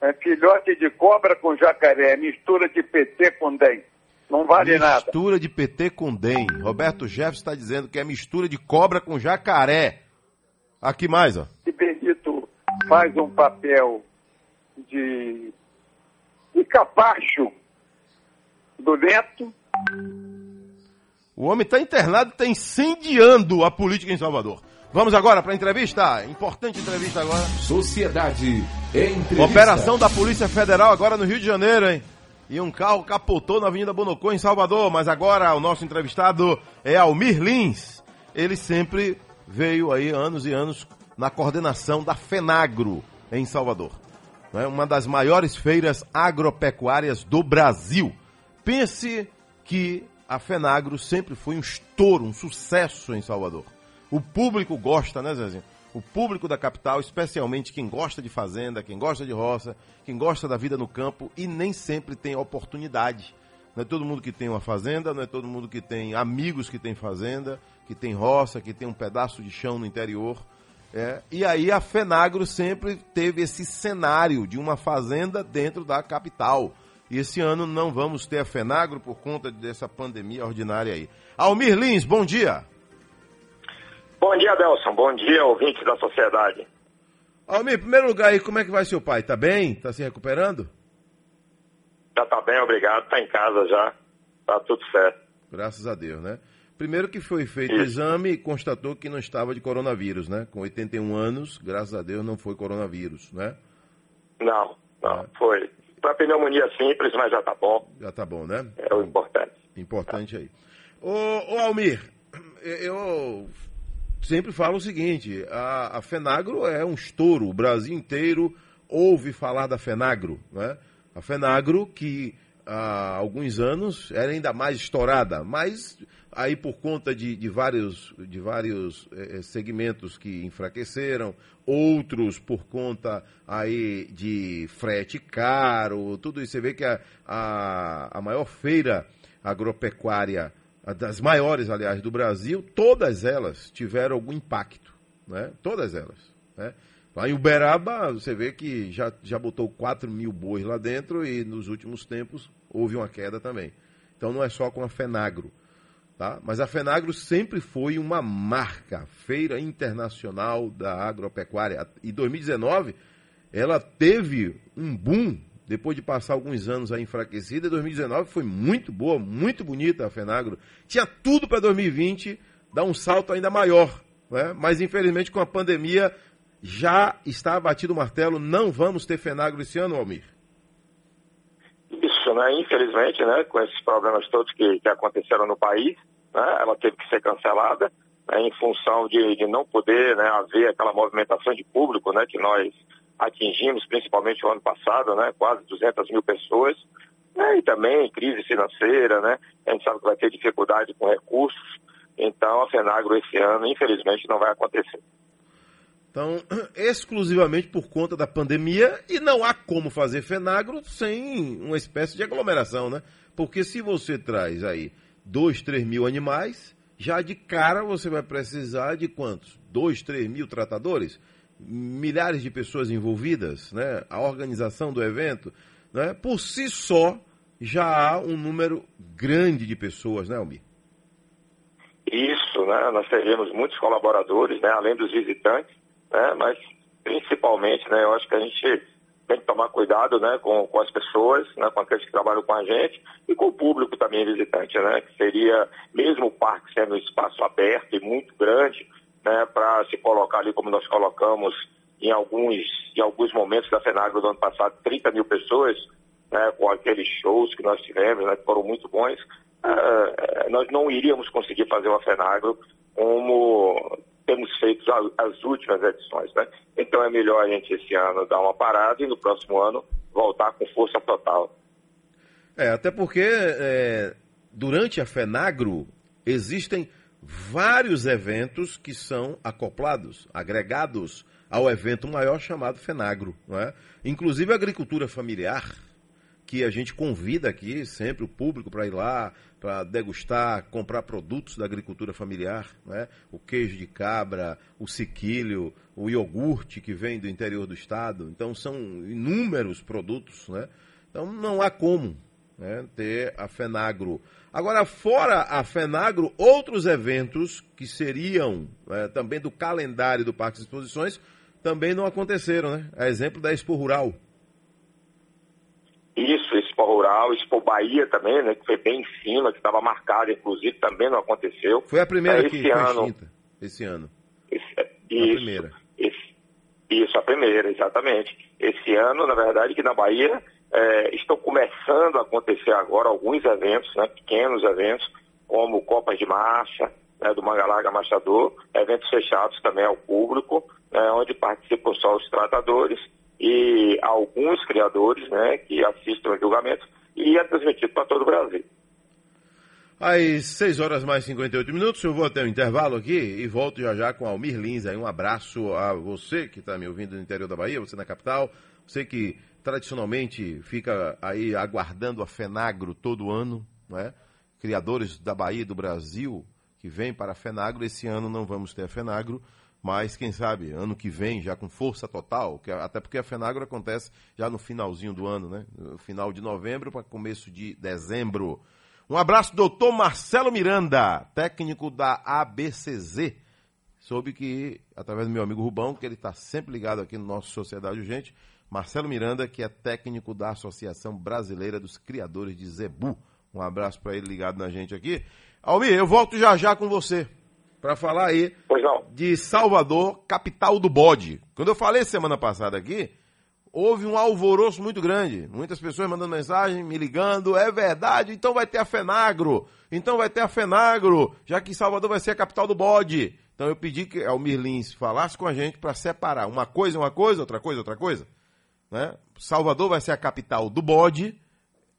É filhote de cobra com jacaré. Mistura de PT com DEM. Não vale nada. Mistura de PT com DEM. Roberto Jefferson está dizendo que é mistura de cobra com jacaré. Aqui mais, ó. E Benito faz um papel de, de capacho do Neto. O homem está internado e está incendiando a política em Salvador. Vamos agora para a entrevista? Importante entrevista agora. Sociedade Entrevista. Operação da Polícia Federal agora no Rio de Janeiro, hein? E um carro capotou na Avenida Bonocô, em Salvador. Mas agora o nosso entrevistado é Almir Lins. Ele sempre veio aí anos e anos na coordenação da FENAGRO em Salvador. É? Uma das maiores feiras agropecuárias do Brasil. Pense que a FENAGRO sempre foi um estouro, um sucesso em Salvador. O público gosta, né, Zezinho? O público da capital, especialmente quem gosta de fazenda, quem gosta de roça, quem gosta da vida no campo e nem sempre tem oportunidade. Não é todo mundo que tem uma fazenda, não é todo mundo que tem amigos que tem fazenda, que tem roça, que tem um pedaço de chão no interior. É, e aí a Fenagro sempre teve esse cenário de uma fazenda dentro da capital. E esse ano não vamos ter a Fenagro por conta dessa pandemia ordinária aí. Almir Lins, bom dia. Bom dia, Delson. Bom dia, ouvintes da sociedade. Almir, em primeiro lugar aí, como é que vai seu pai? Tá bem? Tá se recuperando? Já tá bem, obrigado. Tá em casa já. Tá tudo certo. Graças a Deus, né? Primeiro que foi feito o exame e constatou que não estava de coronavírus, né? Com 81 anos, graças a Deus não foi coronavírus, né? Não, não, foi. Pra pneumonia simples, mas já tá bom. Já tá bom, né? É o importante. Importante aí. Ô, ô Almir, eu sempre falo o seguinte, a, a Fenagro é um estouro, o Brasil inteiro ouve falar da Fenagro, né? A Fenagro que há alguns anos era ainda mais estourada, mas aí por conta de, de vários, de vários eh, segmentos que enfraqueceram, outros por conta aí de frete caro, tudo isso. Você vê que a, a, a maior feira agropecuária, das maiores, aliás, do Brasil, todas elas tiveram algum impacto, né? Todas elas, né? Lá em Uberaba, você vê que já, já botou 4 mil bois lá dentro e nos últimos tempos houve uma queda também. Então não é só com a Fenagro. Tá? Mas a Fenagro sempre foi uma marca, Feira Internacional da Agropecuária. E 2019 ela teve um boom depois de passar alguns anos aí enfraquecida. 2019 foi muito boa, muito bonita a Fenagro. Tinha tudo para 2020 dar um salto ainda maior. Né? Mas infelizmente com a pandemia já está batido o martelo, não vamos ter Fenagro esse ano, Almir? Né? Infelizmente, né? Com esses problemas todos que, que aconteceram no país, né? Ela teve que ser cancelada né? em função de, de não poder né? haver aquela movimentação de público, né? Que nós atingimos, principalmente o ano passado, né? Quase 200 mil pessoas. Né? E também crise financeira, né? A gente sabe que vai ter dificuldade com recursos. Então, a Fenagro esse ano, infelizmente, não vai acontecer. Então, *clears throat* exclusivamente por conta da pandemia, e não há como fazer Fenagro sem uma espécie de aglomeração, né? Porque se você traz aí 2, 3 mil animais, já de cara você vai precisar de quantos? 2, 3 mil tratadores? Milhares de pessoas envolvidas, né? A organização do evento, né? Por si só, já há um número grande de pessoas, né, Almir? Isso, né? Nós teremos muitos colaboradores, né? Além dos visitantes né? Mas principalmente, né? Eu acho que a gente tem que tomar cuidado, né? Com, com as pessoas, né? Com aqueles que trabalham com a gente e com o público também visitante, né? Que seria mesmo o parque sendo um espaço aberto e muito grande, né? Para se colocar ali como nós colocamos em alguns em alguns momentos da Fenagro do ano passado 30 mil pessoas, né? Com aqueles shows que nós tivemos, né? Que foram muito bons. Uh, nós não iríamos conseguir fazer uma Fenagro como temos feito as últimas edições. Né? Então é melhor a gente esse ano dar uma parada e no próximo ano voltar com força total. É, até porque é, durante a FENAGRO existem vários eventos que são acoplados, agregados ao evento maior chamado FENAGRO. Não é? Inclusive a agricultura familiar, que a gente convida aqui sempre o público para ir lá, para degustar, comprar produtos da agricultura familiar, né? o queijo de cabra, o sequilho, o iogurte que vem do interior do estado. Então são inúmeros produtos. Né? Então não há como né, ter a FENAGRO. Agora, fora a FENAGRO, outros eventos que seriam é, também do calendário do Parque de Exposições também não aconteceram. Né? A exemplo da Expo Rural. Rural, Expo Bahia também, né? Que foi bem em cima, que estava marcada, inclusive, também não aconteceu. Foi a primeira é, que ano, foi extinta, esse ano. Esse, isso, a primeira. Esse, isso, a primeira, exatamente. Esse ano, na verdade, que na Bahia é, estão começando a acontecer agora alguns eventos, né? Pequenos eventos, como Copas de Marcha, né, do Mangalaga Machador, eventos fechados também ao público, né, onde participam só os tratadores e alguns criadores né, que assistem ao julgamento e é transmitido para todo o Brasil. Às 6 horas mais 58 minutos, eu vou até o intervalo aqui e volto já já com Almir Lins. Aí um abraço a você que está me ouvindo no interior da Bahia, você na capital, você que tradicionalmente fica aí aguardando a FENAGRO todo ano, né? criadores da Bahia e do Brasil que vêm para a FENAGRO. Esse ano não vamos ter a FENAGRO, mas quem sabe ano que vem já com força total, que, até porque a FENAGRO acontece já no finalzinho do ano, né? No final de novembro para começo de dezembro. Um abraço, doutor Marcelo Miranda, técnico da ABCZ. Soube que, através do meu amigo Rubão, que ele está sempre ligado aqui no nosso Sociedade Urgente, Marcelo Miranda, que é técnico da Associação Brasileira dos Criadores de Zebu. Um abraço para ele ligado na gente aqui. Almir, eu volto já já com você para falar aí de Salvador, capital do bode. Quando eu falei semana passada aqui, houve um alvoroço muito grande. Muitas pessoas mandando mensagem, me ligando, é verdade, então vai ter a Fenagro. Então vai ter a Fenagro, já que Salvador vai ser a capital do bode. Então eu pedi que o Mirlins falasse com a gente para separar uma coisa uma coisa, outra coisa outra coisa. Né? Salvador vai ser a capital do bode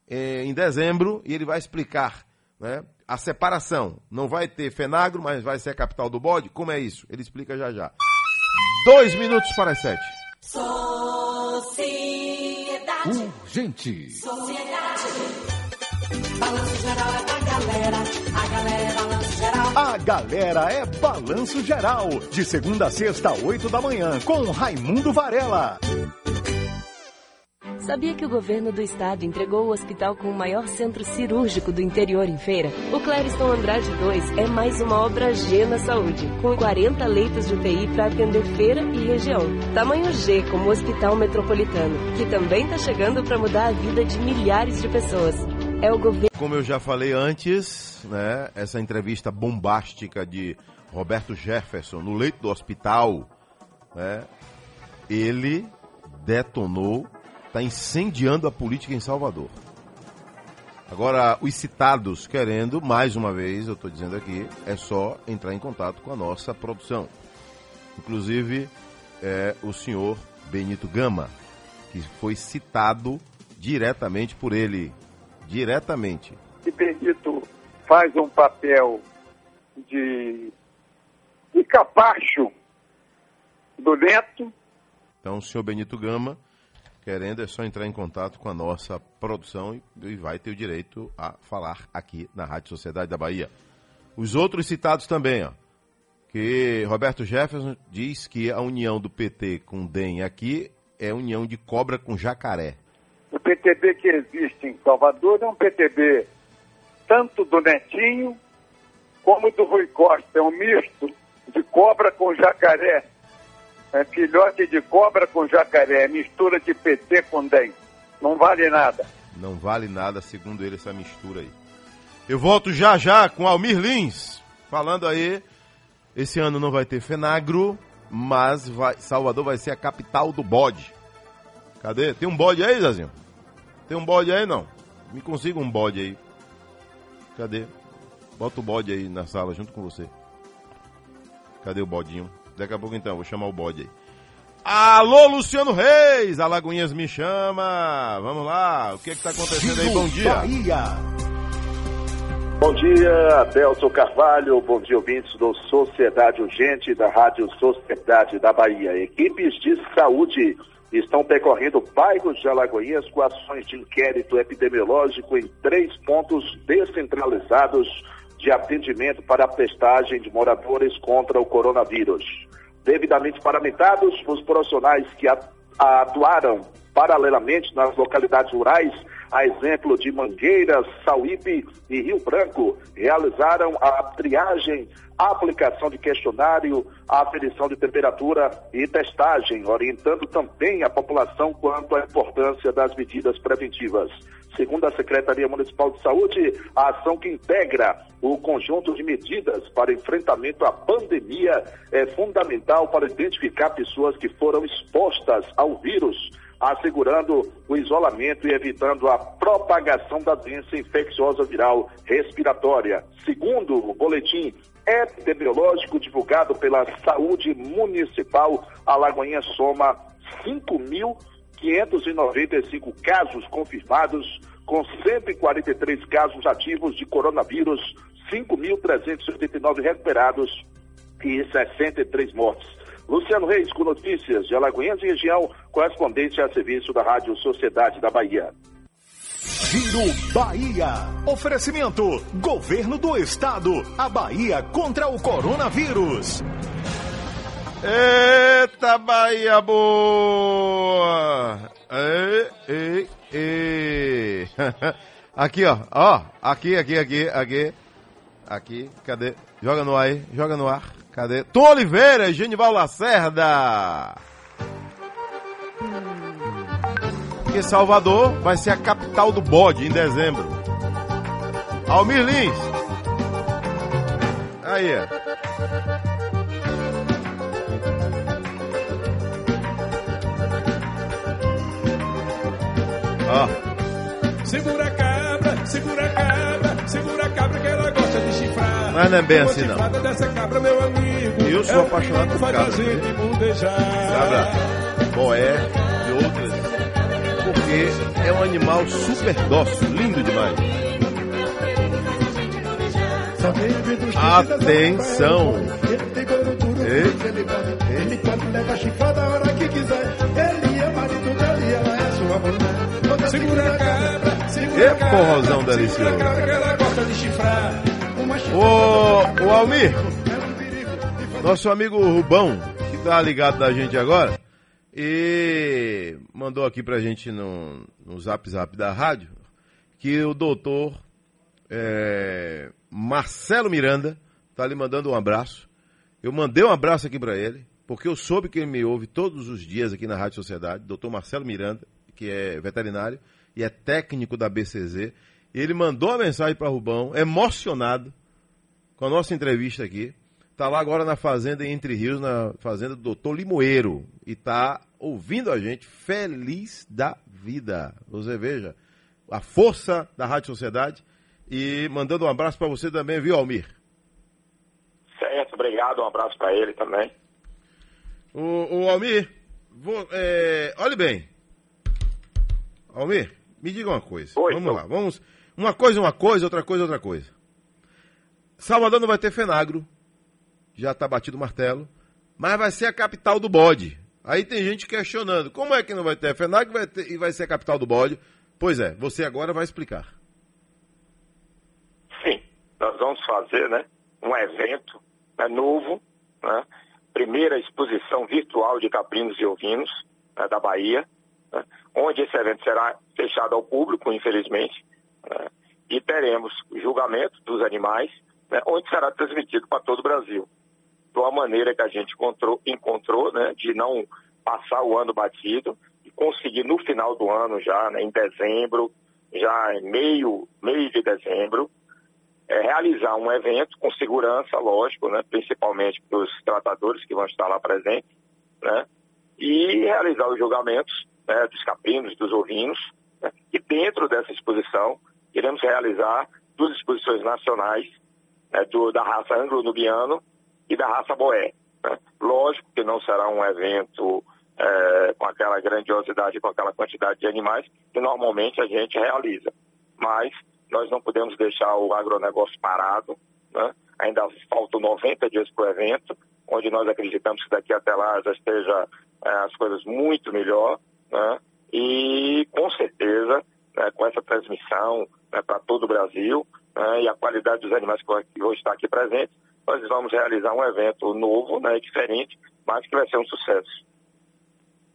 eh, em dezembro e ele vai explicar né, a separação. Não vai ter Fenagro, mas vai ser a capital do bode? Como é isso? Ele explica já já. Dois minutos para as sete. Sociedade. Urgente. Sociedade. Balanço geral é galera, a galera balanço geral. A galera é Balanço Geral, de segunda a sexta, oito da manhã, com Raimundo Varela. Sabia que o governo do estado entregou o hospital com o maior centro cirúrgico do interior em feira? O Clériston Andrade 2 é mais uma obra G na saúde, com 40 leitos de UTI para atender feira e região. Tamanho G como Hospital Metropolitano, que também está chegando para mudar a vida de milhares de pessoas. É o governo. Como eu já falei antes, né, essa entrevista bombástica de Roberto Jefferson no leito do hospital, né, ele detonou, está incendiando a política em Salvador. Agora, os citados querendo, mais uma vez, eu estou dizendo aqui, é só entrar em contato com a nossa produção. Inclusive, é o senhor Benito Gama, que foi citado diretamente por ele. Diretamente. que Benito faz um papel de, de capacho do neto, Então, o senhor Benito Gama, querendo, é só entrar em contato com a nossa produção e, vai ter o direito a falar aqui na Rádio Sociedade da Bahia. Os outros citados também, ó. Que Roberto Jefferson diz que a união do PT com o DEM aqui é união de cobra com jacaré. o PTB que existe em Salvador é um PTB tanto do Netinho como do Rui Costa. É um misto de cobra com jacaré. É filhote de cobra com jacaré, mistura de PT com DEM. Não vale nada. Não vale nada, segundo ele, essa mistura aí. Eu volto já já com Almir Lins, falando aí. Esse ano não vai ter Fenagro, mas vai- Salvador vai ser a capital do bode. Cadê? Tem um bode aí, Zazinho? Tem um bode aí, não? Me consiga um bode aí. Cadê? Bota o bode aí na sala junto com você. Cadê o bodinho? Daqui a pouco então, vou chamar o bode aí. Alô, Luciano Reis! Alagoinhas me chama! Vamos lá, o que que tá acontecendo aí? Bom dia! Bom dia, Adelson Carvalho. Bom dia, ouvintes do Sociedade Urgente da Rádio Sociedade da Bahia. Equipes de saúde estão percorrendo bairros de Alagoinhas com ações de inquérito epidemiológico em três pontos descentralizados de atendimento para a testagem de moradores contra o coronavírus. Devidamente paramentados, os profissionais que atuaram paralelamente nas localidades rurais, a exemplo de Mangueiras, Sauípe e Rio Branco, realizaram a triagem, a aplicação de questionário, a aferição de temperatura e testagem, orientando também a população quanto à importância das medidas preventivas. Segundo a Secretaria Municipal de Saúde, a ação que integra o conjunto de medidas para enfrentamento à pandemia é fundamental para identificar pessoas que foram expostas ao vírus, assegurando o isolamento e evitando a propagação da doença infecciosa viral respiratória. Segundo o boletim epidemiológico divulgado pela Saúde Municipal, Alagoinha soma 5.595 casos confirmados, com 143 casos ativos de coronavírus, 5.389 recuperados e 63 mortes. Luciano Reis, com notícias de Alagoinhas e região, correspondente a serviço da Rádio Sociedade da Bahia. Giro Bahia. Oferecimento: Governo do Estado. A Bahia contra o coronavírus. Eita Bahia boa! Ei, ei, ei. *laughs* Aqui, ó, ó, aqui, aqui, aqui, aqui, aqui, cadê? Joga no ar aí, joga no ar, cadê? Tom Oliveira Genival Lacerda! Porque Salvador vai ser a capital do bode em dezembro. Almir Lins. Aí, ó. Ó. Segura a cabra, segura a cabra, segura a cabra que ela gosta de chifrar. Mas não é bem assim, não. cabra, amigo. Eu sou é apaixonado por cabra. Cabra, boé e outras. Porque é um animal super dócil, lindo demais. Atenção! Ele pode levar chifrada a hora que quiser. Ele é marido dela e ela é sua mulher. Segura a cabra, segura a cabra. forrozão delicioso. Ô, ô Almir, nosso amigo Rubão, que tá ligado da gente agora, e mandou aqui pra gente no, no zap zap da rádio que o doutor é, Marcelo Miranda tá lhe mandando um abraço. Eu mandei um abraço aqui pra ele, porque eu soube que ele me ouve todos os dias aqui na Rádio Sociedade, doutor Marcelo Miranda, que é veterinário e é técnico da BCZ. Ele mandou uma mensagem para Rubão, emocionado com a nossa entrevista aqui. Está lá agora na fazenda em Entre Rios, na fazenda do Doutor Limoeiro. E está ouvindo a gente, feliz da vida. Você veja a força da Rádio Sociedade. E mandando um abraço para você também, viu, Almir? Certo, obrigado. Um abraço para ele também. O, o Almir, vou, é, olhe bem. Almir, me diga uma coisa. Oi, vamos tô. lá, vamos. Uma coisa, uma coisa, outra coisa, outra coisa. Salvador não vai ter Fenagro, já está batido o martelo, mas vai ser a capital do bode. Aí tem gente questionando, como é que não vai ter Fenagro vai ter- e vai ser a capital do bode? Pois é, você agora vai explicar. Sim, nós vamos fazer né, um evento né, novo, né, primeira exposição virtual de caprinos e ovinos né, da Bahia, né, onde esse evento será fechado ao público, infelizmente, né, e teremos o julgamento dos animais, né, onde será transmitido para todo o Brasil. De uma maneira que a gente encontrou, encontrou né, de não passar o ano batido e conseguir no final do ano já, né, em dezembro, já em meio, meio de dezembro, é, realizar um evento com segurança, lógico, né, principalmente para os tratadores que vão estar lá presentes, né, e realizar os julgamentos né, dos caprinos, dos ovinos, né, e dentro dessa exposição iremos realizar duas exposições nacionais né, do- da raça anglo-nubiano e da raça boé. né. Lógico que não será um evento é, com aquela grandiosidade, com aquela quantidade de animais que normalmente a gente realiza. Mas nós não podemos deixar o agronegócio parado. né? Ainda faltam 90 dias para o evento, onde nós acreditamos que daqui até lá já esteja é, as coisas muito melhor. Né? E com certeza, né, com essa transmissão né, para todo o Brasil né, e a qualidade dos animais que vão- estar aqui presentes, nós vamos realizar um evento novo, né, diferente, mas que vai ser um sucesso.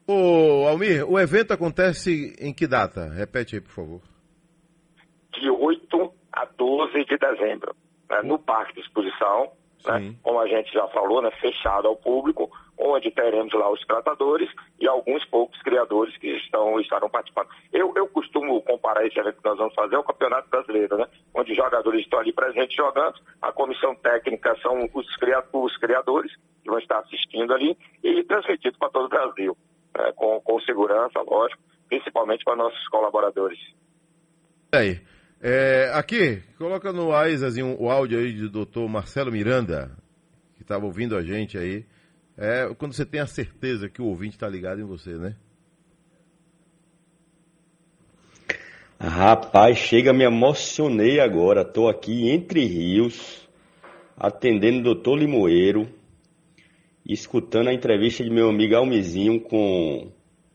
Ô, Almir, o evento acontece em que data? Repete aí, por favor. de 8 a 12 de dezembro, né, no Parque de Exposição, né, como a gente já falou, né, fechado ao público, onde teremos lá os tratadores e alguns poucos criadores que estão, estarão participando. Eu, eu costumo comparar esse evento que nós vamos fazer ao Campeonato Brasileiro, né, onde jogadores estão ali presentes jogando, a comissão técnica são os, cria- os criadores que vão estar assistindo ali e transmitido para todo o Brasil, né, com, com segurança, lógico, principalmente para nossos colaboradores. Aí. É, aqui, coloca no ar, o áudio aí do doutor Marcelo Miranda, que estava ouvindo a gente aí. É quando você tem a certeza que o ouvinte está ligado em você, né? Rapaz, chega, me emocionei agora. Tô aqui entre rios, atendendo o doutor Limoeiro, escutando a entrevista de meu amigo Almizinho com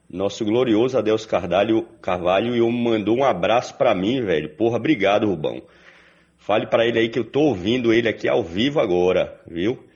nosso glorioso Adeus Carvalho, Carvalho e o mandou um abraço pra mim, velho. Porra, obrigado, Rubão. Fale pra ele aí que eu tô ouvindo ele aqui ao vivo agora, viu?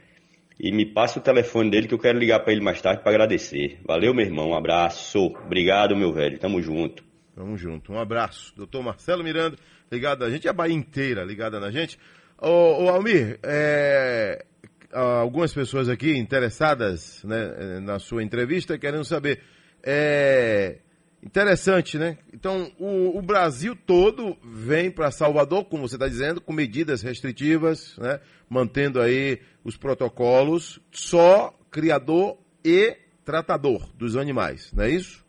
E me passe o telefone dele que eu quero ligar pra ele mais tarde pra agradecer. Valeu, meu irmão. Um abraço. Obrigado, meu velho. Tamo junto. Tamo junto. Um abraço. Doutor Marcelo Miranda, ligado a gente, a Bahia inteira ligada na gente. Ô, ô Almir, é, algumas pessoas aqui interessadas né, na sua entrevista querendo saber. É interessante, né? Então, o, o Brasil todo vem para Salvador, como você está dizendo, com medidas restritivas, né? Mantendo aí os protocolos, só criador e tratador dos animais, não é isso?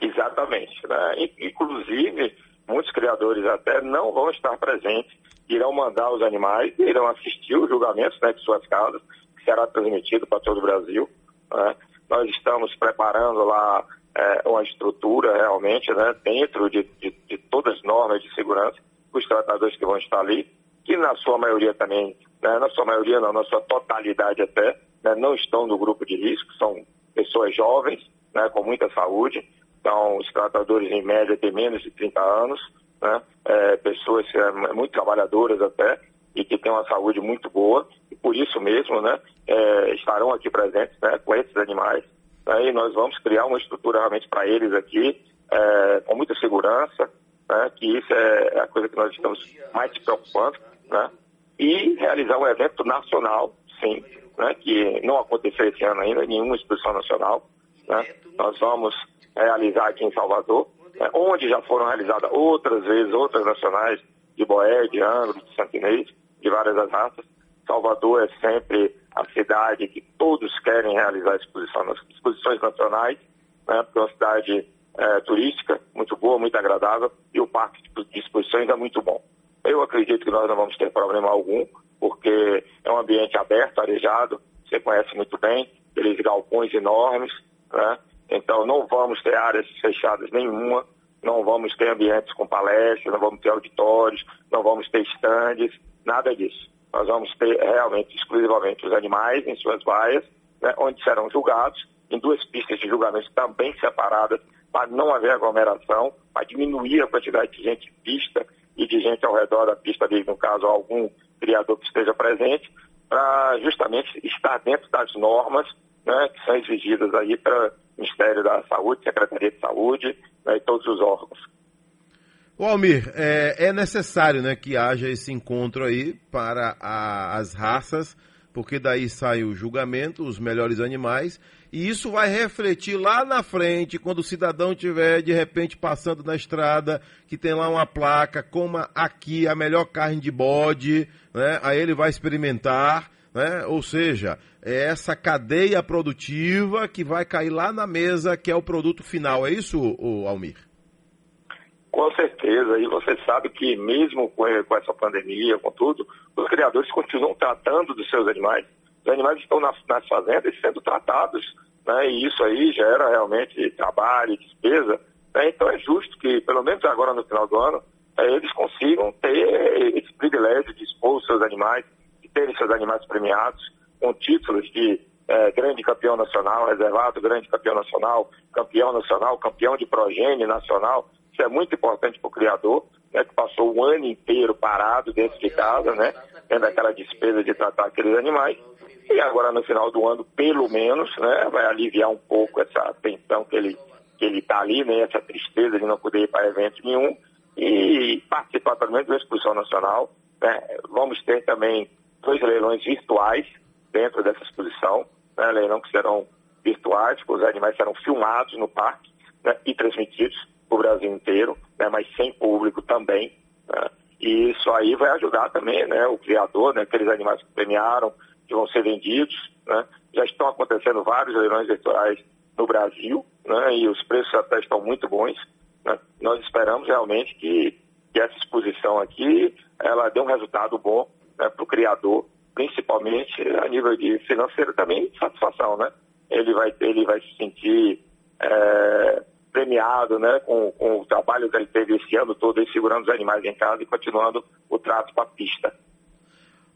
Exatamente. Né? In- Inclusive, muitos criadores até não vão estar presentes, irão mandar os animais, irão assistir os julgamentos né, de suas casas, que será transmitido para todo o Brasil. né? Nós estamos preparando lá é, uma estrutura realmente né, dentro de, de- de todas as normas de segurança, os tratadores que vão estar ali, que na sua maioria também, né, na sua maioria não, na sua totalidade até, né, não estão no grupo de risco, são pessoas jovens, né, com muita saúde, então os tratadores em média têm menos de 30 anos, né? É, pessoas é, muito trabalhadoras até, e que têm uma saúde muito boa, e por isso mesmo né, é, estarão aqui presentes né, com esses animais. Né, e nós vamos criar uma estrutura realmente para eles aqui, é, com muita segurança, né, que isso é a coisa que nós estamos mais preocupando, né, e realizar um evento nacional, sim, né, que não aconteceu esse ano ainda, nenhuma exposição nacional. Né, nós vamos realizar aqui em Salvador, né, onde já foram realizadas outras vezes, outras nacionais, de Boé, de Anglo, de Santinês, de várias das raças. Salvador é sempre a cidade que todos querem realizar exposição, exposições nacionais, né, porque é uma cidade é, turística muito boa, muito agradável, e o parque de exposições é muito bom. Eu acredito que nós não vamos ter problema algum, porque é um ambiente aberto, arejado, você conhece muito bem, aqueles galpões enormes, né? então não vamos ter áreas fechadas nenhuma, não vamos ter ambientes com palestras, não vamos ter auditórios, não vamos ter estandes, nada disso. Nós vamos ter realmente, exclusivamente, os animais em suas vaias, né, onde serão julgados, em duas pistas de julgamento também separadas, para não haver aglomeração, para diminuir a quantidade de gente em pista e de gente ao redor da pista, ali, no caso, algum criador que esteja presente, para justamente estar dentro das normas né, que são exigidas aí pelo Ministério da Saúde, Secretaria de Saúde né, e todos os órgãos. O Almir, é, é, necessário né, que haja esse encontro aí para a, as raças, porque daí sai o julgamento, os melhores animais, e isso vai refletir lá na frente, quando o cidadão estiver de repente passando na estrada, que tem lá uma placa, coma aqui a melhor carne de bode, né? aí ele vai experimentar, né? ou seja, é essa cadeia produtiva que vai cair lá na mesa, que é o produto final. É isso, Almir? Com certeza, e você sabe que mesmo com essa pandemia, com tudo, os criadores continuam tratando dos seus animais. Os animais estão nas, nas fazendas sendo tratados, né? e isso aí gera realmente trabalho, despesa. Né? Então é justo que, pelo menos agora no final do ano, é, eles consigam ter esse privilégio de expor os seus animais, de terem seus animais premiados com títulos de é, grande campeão nacional, reservado grande campeão nacional, campeão nacional, campeão de progênie nacional. Isso é muito importante para o criador, né, que passou o ano inteiro parado dentro de casa, né, tendo aquela despesa de tratar aqueles animais. E agora, no final do ano, pelo menos, né, vai aliviar um pouco essa tensão que ele que ele está ali, né, essa tristeza de não poder ir para evento nenhum e participar pelo menos da exposição nacional. Né. Vamos ter também dois leilões virtuais dentro dessa exposição, né, leilão que serão virtuais, os animais serão filmados no parque né, e transmitidos para o Brasil inteiro, né, mas sem público também. Né? E isso aí vai ajudar também né, o criador, né, aqueles animais que premiaram, que vão ser vendidos. Né? Já estão acontecendo vários leilões eleitorais no Brasil né, e os preços até estão muito bons. Né? Nós esperamos realmente que, que, essa exposição aqui ela dê um resultado bom né, para o criador, principalmente a nível de financeiro também de satisfação. Né? Ele, vai, ele vai se sentir é, premiado né, com, com, o trabalho que ele teve esse ano todo, segurando os animais em casa e continuando o trato para a pista.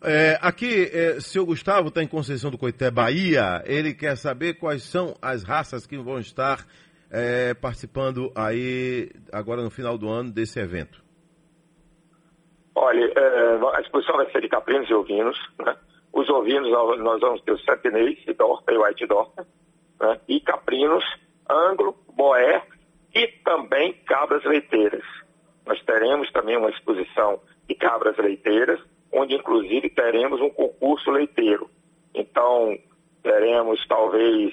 É, aqui, é, seu Gustavo está em Conceição do Coité, Bahia. Ele quer saber quais são as raças que vão estar é, participando aí agora no final do ano desse evento. Olha, é, a exposição vai ser de caprinos e ovinos. Né? Os ovinos nós vamos ter o santinês, Dorta e White Dorta. Né? E caprinos anglo, boé e também cabras leiteiras. Nós teremos também uma exposição de cabras leiteiras, onde inclusive teremos um concurso leiteiro. Então, teremos talvez,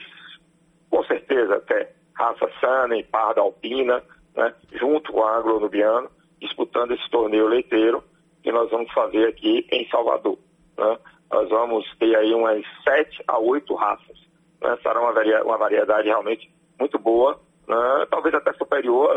com certeza até, raça sana e parda alpina, né, junto com o anglo-nubiano, disputando esse torneio leiteiro que nós vamos fazer aqui em Salvador. Né? Nós vamos ter aí umas sete a oito raças. Né? Será uma, uma variedade realmente muito boa, né? talvez até superior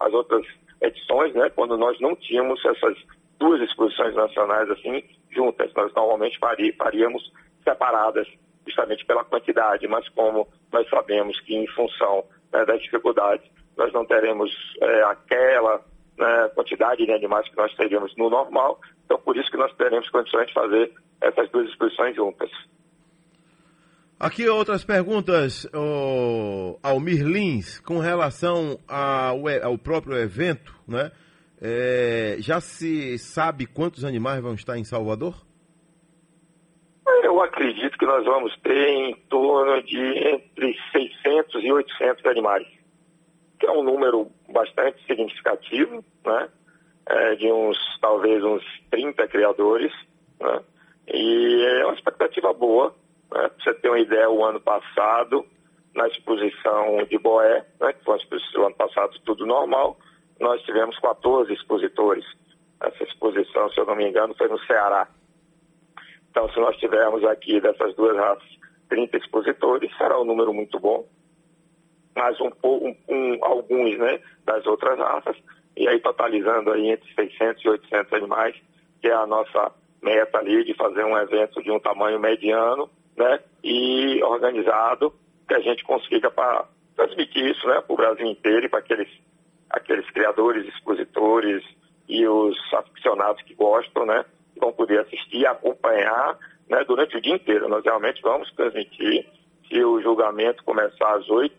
às outras edições, né? quando nós não tínhamos essas duas exposições nacionais assim juntas. Nós normalmente faríamos separadas, justamente pela quantidade, mas como nós sabemos que em função né, das dificuldades nós não teremos é, aquela né, quantidade de animais que nós teríamos no normal, então por isso que nós teremos condições de fazer essas duas exposições juntas. Aqui outras perguntas, oh, Almir Lins, com relação ao, ao próprio evento, né? É, já se sabe quantos animais vão estar em Salvador? Eu acredito que nós vamos ter em torno de entre 600 e 800 animais, que é um número bastante significativo, né? É, de uns, talvez, uns 30 criadores, né? E é uma expectativa boa, né? Pra você ter uma ideia, o ano passado, na exposição de Boé, né? que foi uma exposição ano passado tudo normal, nós tivemos 14 expositores. Essa exposição, se eu não me engano, foi no Ceará. Então, se nós tivermos aqui dessas duas raças 30 expositores, será um número muito bom. Mas um, um, um, alguns né, das outras raças, e aí totalizando aí entre 600 e 800 animais, que é a nossa meta ali de fazer um evento de um tamanho mediano né, e organizado, que a gente consiga para transmitir isso né, para o Brasil inteiro e para aqueles, aqueles criadores, expositores e os aficionados que gostam, né, vão poder assistir e acompanhar né, durante o dia inteiro. Nós realmente vamos transmitir. Se o julgamento começar às 8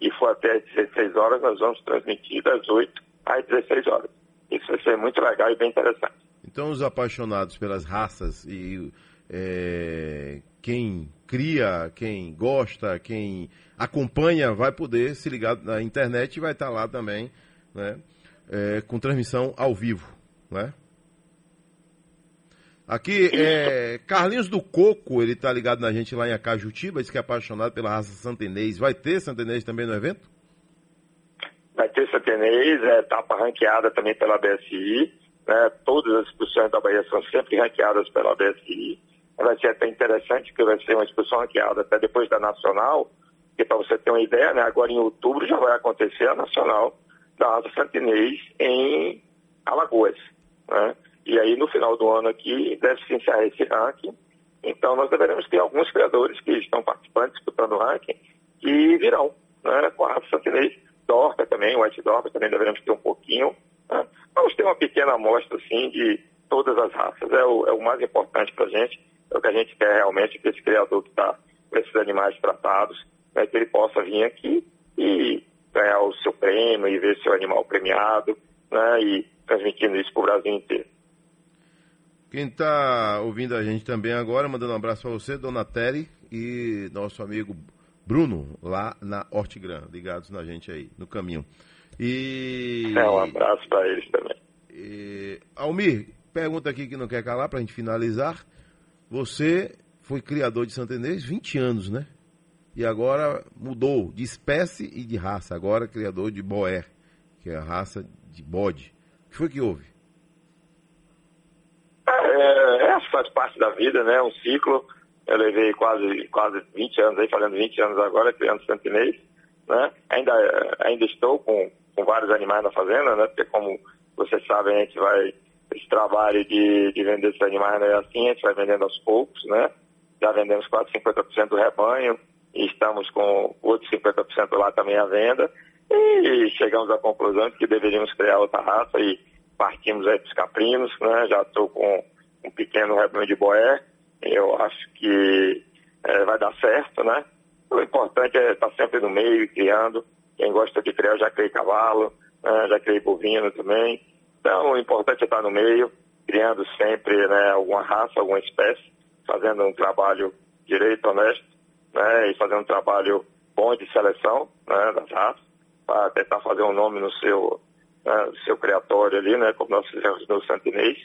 e for até às 16 horas, nós vamos transmitir das 8 às 16 horas. Isso vai ser muito legal e bem interessante. Então, os apaixonados pelas raças e é, quem cria, quem gosta, quem acompanha, vai poder se ligar na internet e vai estar lá também, né, é, com transmissão ao vivo, né? Aqui, é, Carlinhos do Coco, ele tá ligado na gente lá em Acajutiba, diz que é apaixonado pela raça santenês. Vai ter santenês também no evento? Vai ter santenês, é etapa ranqueada também pela BSI. Né? Todas as exposições da Bahia são sempre ranqueadas pela BSI. Vai ser até interessante, porque vai ser uma exposição ranqueada até depois da Nacional, que para você ter uma ideia, né, agora em outubro já vai acontecer a Nacional da raça santenês em Alagoas. Né? E aí, no final do ano aqui, deve se encerrar esse ranking. Então, nós deveremos ter alguns criadores que estão participando, disputando o ranking, que virão, né, com a raça santinês. Dorca também, White Dorca também deveremos ter um pouquinho. Né? Vamos ter uma pequena amostra, assim, de todas as raças. É o, é o mais importante para a gente. É o que a gente quer realmente, que esse criador que está com esses animais tratados, né, que ele possa vir aqui e ganhar o seu prêmio e ver seu animal premiado, né, e transmitindo isso para o Brasil inteiro. Quem está ouvindo a gente também agora, mandando um abraço para você, Dona Terry e nosso amigo Bruno, lá na Hortigran, ligados na gente aí, no caminho. E... É, um abraço para eles também. E... Almir, pergunta aqui que não quer calar, para a gente finalizar. Você foi criador de Santenês 20 anos, né? E agora mudou de espécie e de raça. Agora criador de Boer, que é a raça de bode. O que foi que houve? É, faz parte da vida, né? Um ciclo. Eu levei quase, quase 20 anos aí, fazendo 20 anos agora, criando santinês, né? Ainda, ainda estou com, com vários animais na fazenda, né? Porque como vocês sabem, a gente vai, esse trabalho de, de vender esses animais não é assim, a gente vai vendendo aos poucos, né? Já vendemos quase 50% do rebanho estamos com outros 50% lá também à venda. E chegamos à conclusão de que deveríamos criar outra raça e partimos aí para os caprinos, né? Já estou com um pequeno rebanho de boé. Eu acho que é, vai dar certo, né? O importante é estar sempre no meio, criando. Quem gosta de criar, já criei cavalo, né? já criei bovino também. Então, o importante é estar no meio, criando sempre né, alguma raça, alguma espécie, fazendo um trabalho direito, honesto, né? E fazendo um trabalho bom de seleção né, das raças, para tentar fazer um nome no seu, né, seu criatório ali, né, como nós fizemos no Santinês,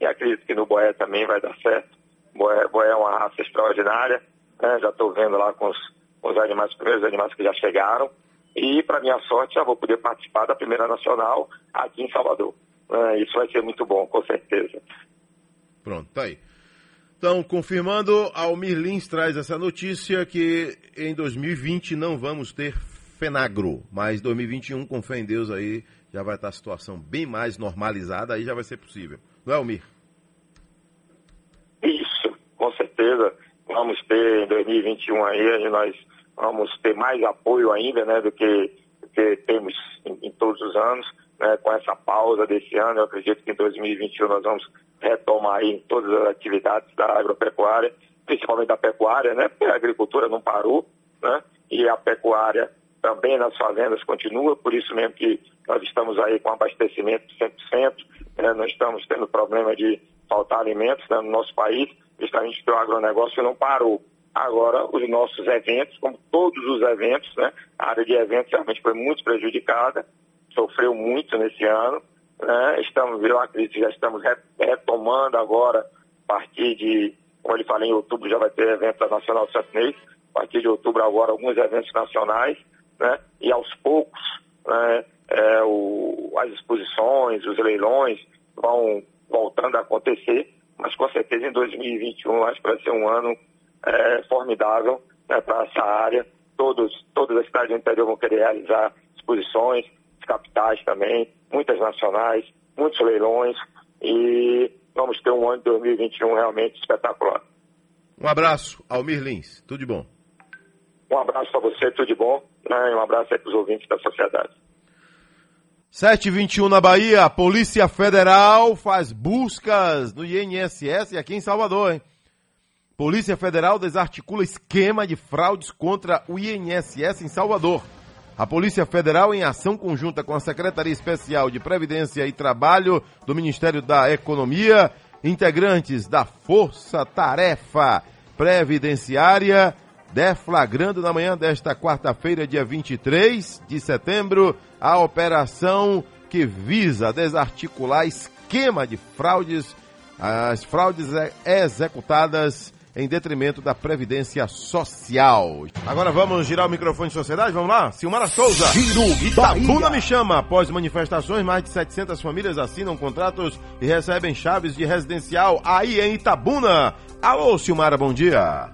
e acredito que no Boé também vai dar certo. Boé, Boé é uma raça extraordinária, né, já estou vendo lá com os, com os animais, os primeiros animais que já chegaram, e para minha sorte já vou poder participar da primeira nacional aqui em Salvador. Né, isso vai ser muito bom, com certeza. Pronto, tá aí. Então, confirmando, Almir Lins traz essa notícia que em 2020 não vamos ter Fenagro, mas 2021, com fé em Deus aí, já vai estar a situação bem mais normalizada, aí já vai ser possível. Não é, Almir? Isso, com certeza. Vamos ter em 2021 aí, nós vamos ter mais apoio ainda, né, do que, que temos em, em, todos os anos, né, com essa pausa desse ano, eu acredito que em 2021 nós vamos retomar aí todas as atividades da agropecuária, principalmente da pecuária, né, porque a agricultura não parou, né, e a pecuária também nas fazendas continua, por isso mesmo que nós estamos aí com abastecimento 100%, né? não estamos tendo problema de faltar alimentos né, no nosso país, justamente porque o agronegócio não parou. Agora, os nossos eventos, como todos os eventos, né, a área de eventos realmente foi muito prejudicada, sofreu muito nesse ano. Né, estamos, virou uma crise, já estamos retomando agora, a partir de, como ele falou, em outubro já vai ter evento Nacional Santinês, a partir de outubro agora alguns eventos nacionais, né, e aos poucos né, é, o, as exposições, os leilões vão voltando a acontecer, mas com certeza em 2021 acho que vai ser um ano é, formidável né, para essa área. Todos, todas as cidades do interior vão querer realizar exposições, capitais também, muitas nacionais, muitos leilões e vamos ter um ano de 2021 realmente espetacular. Um abraço, Almir Lins, tudo de bom. Um abraço para você, tudo de bom, né, e um abraço aí para os ouvintes da sociedade. 721 na Bahia, a Polícia Federal faz buscas no INSS e aqui em Salvador, hein? Polícia Federal desarticula esquema de fraudes contra o INSS em Salvador. A Polícia Federal, em ação conjunta com a Secretaria Especial de Previdência e Trabalho do Ministério da Economia, integrantes da Força Tarefa Previdenciária, deflagrando na manhã desta quarta-feira, dia 23 de setembro, a operação que visa desarticular esquema de fraudes, as fraudes executadas em detrimento da Previdência Social. Agora vamos girar o microfone de sociedade, vamos lá? Silmara Souza. Giro Itabuna me chama. Após manifestações, mais de 700 famílias assinam contratos e recebem chaves de residencial aí em Itabuna. Alô, Silmara, bom dia.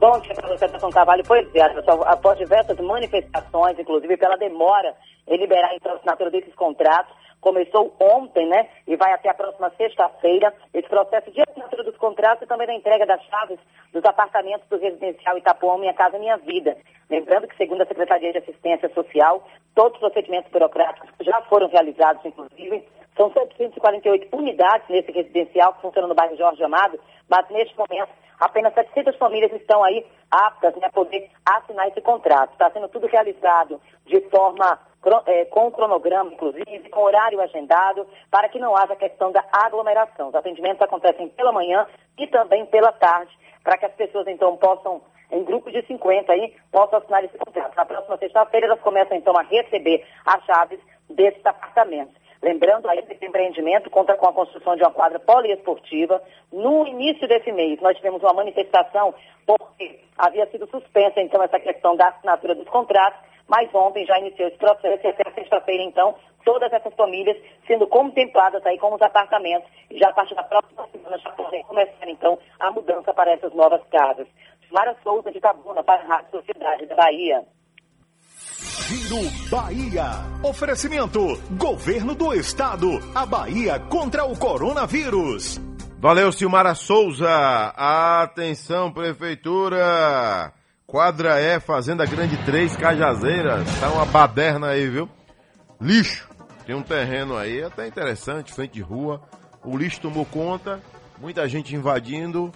Bom dia para você, Carvalho. Pois é, pessoal, após diversas manifestações, inclusive pela demora em liberar então, a assinatura desses contratos, começou ontem, né, e vai até a próxima sexta-feira, esse processo de assinatura dos contratos e também da entrega das chaves dos apartamentos do residencial Itapuã Minha Casa Minha Vida. Lembrando que, segundo a Secretaria de Assistência Social, todos os procedimentos burocráticos já foram realizados, inclusive, são 748 unidades nesse residencial que funciona no bairro Jorge Amado, mas neste momento apenas 700 famílias estão aí aptas né, a poder assinar esse contrato. Está sendo tudo realizado de forma é, com cronograma, inclusive, com horário agendado, para que não haja questão da aglomeração. Os atendimentos acontecem pela manhã e também pela tarde, para que as pessoas então possam, em grupos de 50 aí, possam assinar esse contrato. Na próxima sexta-feira elas começam então a receber as chaves desses apartamentos. Lembrando que esse empreendimento conta com a construção de uma quadra poliesportiva. No início desse mês, nós tivemos uma manifestação porque havia sido suspensa, então, essa questão da assinatura dos contratos, mas ontem já iniciou esse processo e até sexta-feira, então, todas essas famílias sendo contempladas aí como os apartamentos e já a partir da próxima semana já podem começar, então, a mudança para essas novas casas. Mara Souza de Tabuna, para a Rádio Sociedade da Bahia. Giro Bahia. Oferecimento: Governo do Estado. A Bahia contra o coronavírus. Valeu, Silmara Souza. Atenção, Prefeitura. Quadra E, Fazenda Grande 3, Cajazeiras. Tá uma baderna aí, viu? Lixo. Tem um terreno aí até interessante, frente de rua. O lixo tomou conta, muita gente invadindo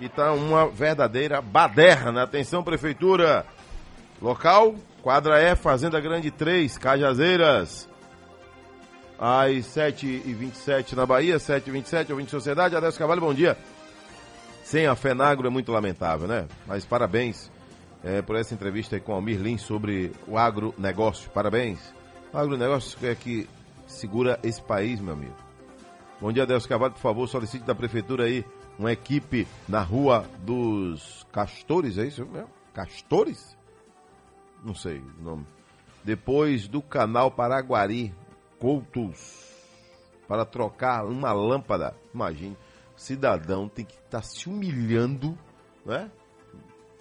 e tá uma verdadeira baderna. Atenção, Prefeitura. Local, quadra E, Fazenda Grande 3, Cajazeiras. Às 7h27 na Bahia, 7h27, ouvinte Sociedade. Adeus Cavalho, bom dia. Sem a FENAGRO é muito lamentável, né? Mas parabéns é, por essa entrevista com o Almir sobre o agronegócio. Parabéns. O agronegócio é que segura esse país, meu amigo. Bom dia, Adeus Cavalho, por favor, solicite da prefeitura aí uma equipe na rua dos Castores, é isso mesmo? Castores? Não sei o nome. Depois do canal Paraguari, Coutos, para trocar uma lâmpada. Imagine, cidadão tem que estar tá se humilhando, né?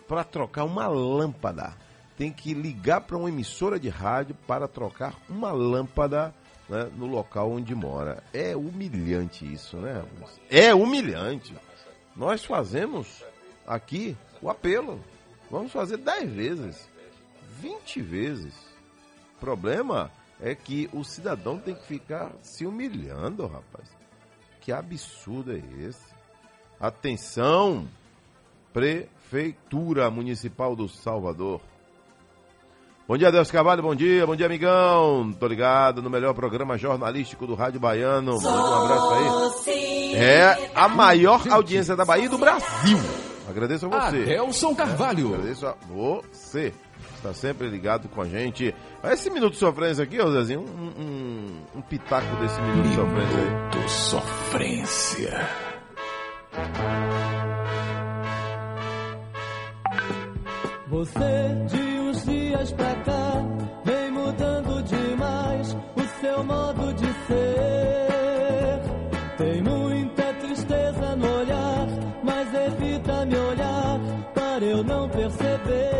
Para trocar uma lâmpada. Tem que ligar para uma emissora de rádio para trocar uma lâmpada né, no local onde mora. É humilhante isso, né? É humilhante. Nós fazemos aqui o apelo. Vamos fazer 10 vezes, 20 vezes. O problema é que o cidadão tem que ficar se humilhando, rapaz. Que absurdo é esse? Atenção, Prefeitura Municipal do Salvador. Bom dia, Deus Carvalho, bom dia, bom dia, amigão. Tô ligado no melhor programa jornalístico do Rádio Baiano. Manda um abraço aí. É a maior audiência da Bahia e do Brasil. Agradeço a você. Adelson Carvalho. Agradeço a você. Está sempre ligado com a gente. Esse minuto de sofrência aqui, ô Zezinho, um, um, um pitaco desse minuto de sofrência aí. Do sofrência. Você de uns dias pra cá vem mudando demais o seu modo de ser. Tem muita tristeza no olhar, mas evita me olhar para eu não perceber.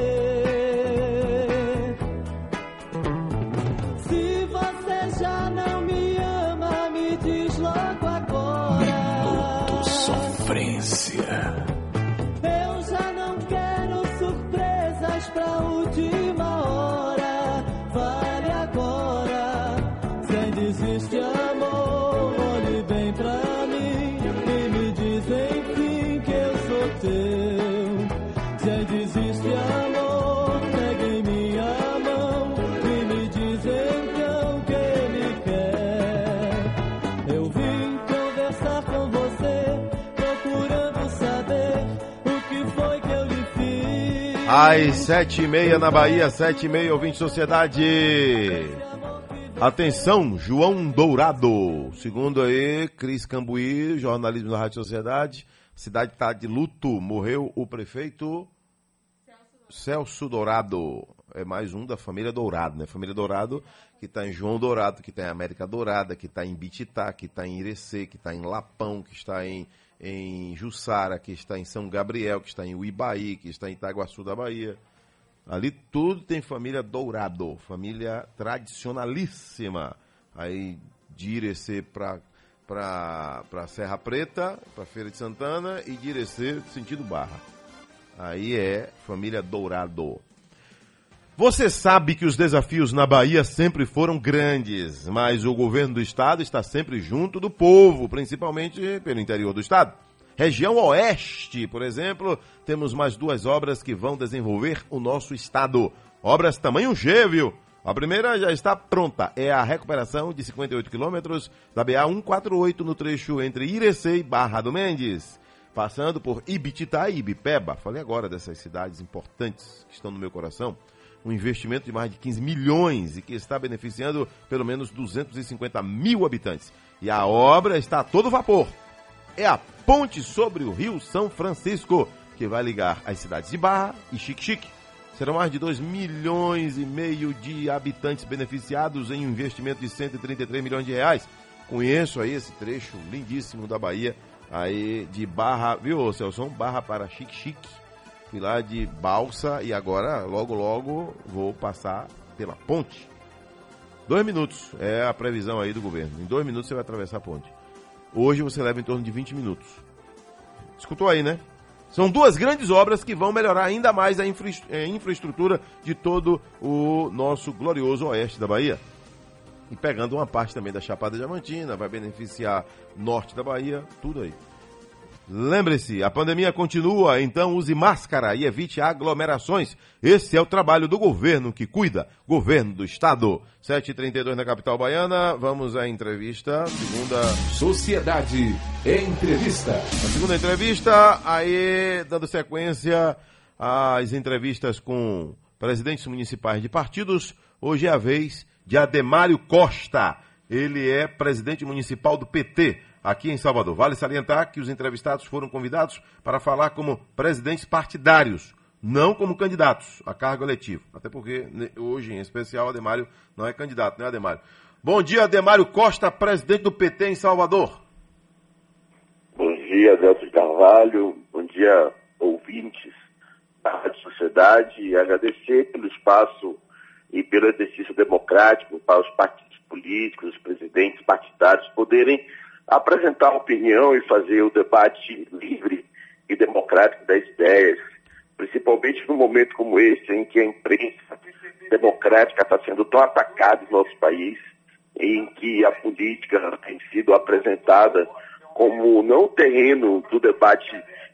Às sete e meia na Bahia, sete e meia, ouvinte Sociedade. Atenção, João Dourado. Segundo aí, Cris Cambuí, jornalismo da Rádio Sociedade. Cidade está de luto. Morreu o prefeito Celso Dourado. É mais um da família Dourado, né? Família Dourado, que está em João Dourado, que está em América Dourada, que está em Bititá, que está em Irecê, que está em Lapão, que está em, em Jussara, que está em São Gabriel, que está em Uibaí, que está em Itaguaçu da Bahia. Ali tudo tem família Dourado, família tradicionalíssima. Aí de Irecê para para Serra Preta, para Feira de Santana e de Irecê sentido Barra. Aí é família Dourado. Você sabe que os desafios na Bahia sempre foram grandes, mas o governo do estado está sempre junto do povo, principalmente pelo interior do estado. Região Oeste, por exemplo, temos mais duas obras que vão desenvolver o nosso estado. Obras tamanho G, viu? A primeira já está pronta, é a recuperação de 58 quilômetros da BA 148 no trecho entre Irecê e Barra do Mendes, passando por Ibititá e Ibipeba. Falei agora dessas cidades importantes que estão no meu coração. Um investimento de mais de 15 milhões e que está beneficiando pelo menos 250 mil habitantes. E a obra está a todo vapor. É a ponte sobre o Rio São Francisco, que vai ligar as cidades de Barra e Xique-Xique. Serão mais de 2 milhões e meio de habitantes beneficiados em um investimento de 133 milhões de reais. Conheço aí esse trecho lindíssimo da Bahia, aí de Barra, viu, Celso? Barra para Xique-Xique. Fui lá de balsa e agora, logo, logo, vou passar pela ponte. Dois minutos é a previsão aí do governo. Em dois minutos você vai atravessar a ponte. Hoje você leva em torno de 20 minutos. Escutou aí, né? São duas grandes obras que vão melhorar ainda mais a infra eh, infraestrutura de todo o nosso glorioso oeste da Bahia. E pegando uma parte também da Chapada Diamantina, vai beneficiar norte da Bahia, tudo aí. Lembre-se, a pandemia continua, então use máscara e evite aglomerações. Esse é o trabalho do governo que cuida, governo do estado. 7h32 na capital baiana, vamos à entrevista, segunda... Sociedade Entrevista. A segunda entrevista, aí dando sequência às entrevistas com presidentes municipais de partidos, hoje é a vez de Ademário Costa. Ele é presidente municipal do PT aqui em Salvador. Vale salientar que os entrevistados foram convidados para falar como presidentes partidários, não como candidatos a cargo eletivo. Até porque né, hoje, em especial, Ademário não é candidato, né, Ademário? Bom dia, Ademário Costa, presidente do PT em Salvador. Bom dia, Adelson Carvalho. Bom dia, ouvintes da Rádio Sociedade. E agradecer pelo espaço e pelo exercício democrático para os partidos políticos, os presidentes partidários poderem apresentar opinião e fazer o debate livre e democrático das ideias, principalmente num momento como esse, em que a imprensa democrática está sendo tão atacada no nosso país, em que a política tem sido apresentada como não terreno do debate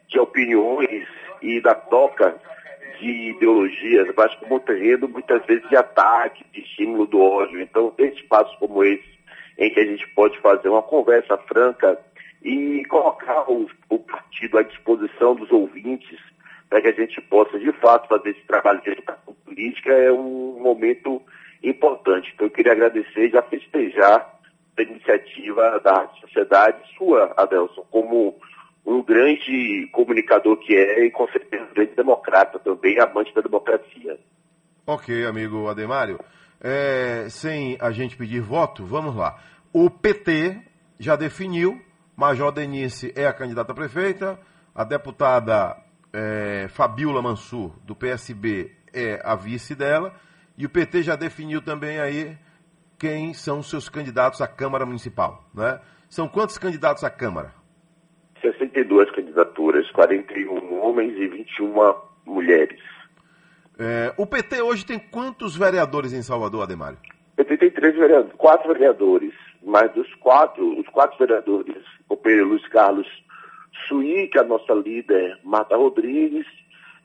de opiniões e da toca de ideologias, mas como terreno muitas vezes de ataque, de estímulo do ódio. Então, tem espaços como esse em que a gente pode fazer uma conversa franca e colocar o, o partido à disposição dos ouvintes para que a gente possa, de fato, fazer esse trabalho de educação política é um momento importante. Então, eu queria agradecer e já festejar a iniciativa da Sociedade, sua, Adelson, como um grande comunicador que é e, com certeza, um grande democrata também, amante da democracia. Ok, amigo Ademário. É, sem a gente pedir voto, vamos lá. O PT já definiu, Major Denise é a candidata a prefeita, a deputada é, Fabiola Mansur, do PSB, é a vice dela, e o PT já definiu também aí quem são os seus candidatos à Câmara Municipal. Né? São quantos candidatos à Câmara? 62 candidaturas, 41 homens e 21 mulheres. É, o PT hoje tem quantos vereadores em Salvador, Ademário? O PT tem três vereadores, quatro vereadores, mas dos quatro, os quatro vereadores, o companheiro Luiz Carlos Suí, que é a nossa líder, Marta Rodrigues,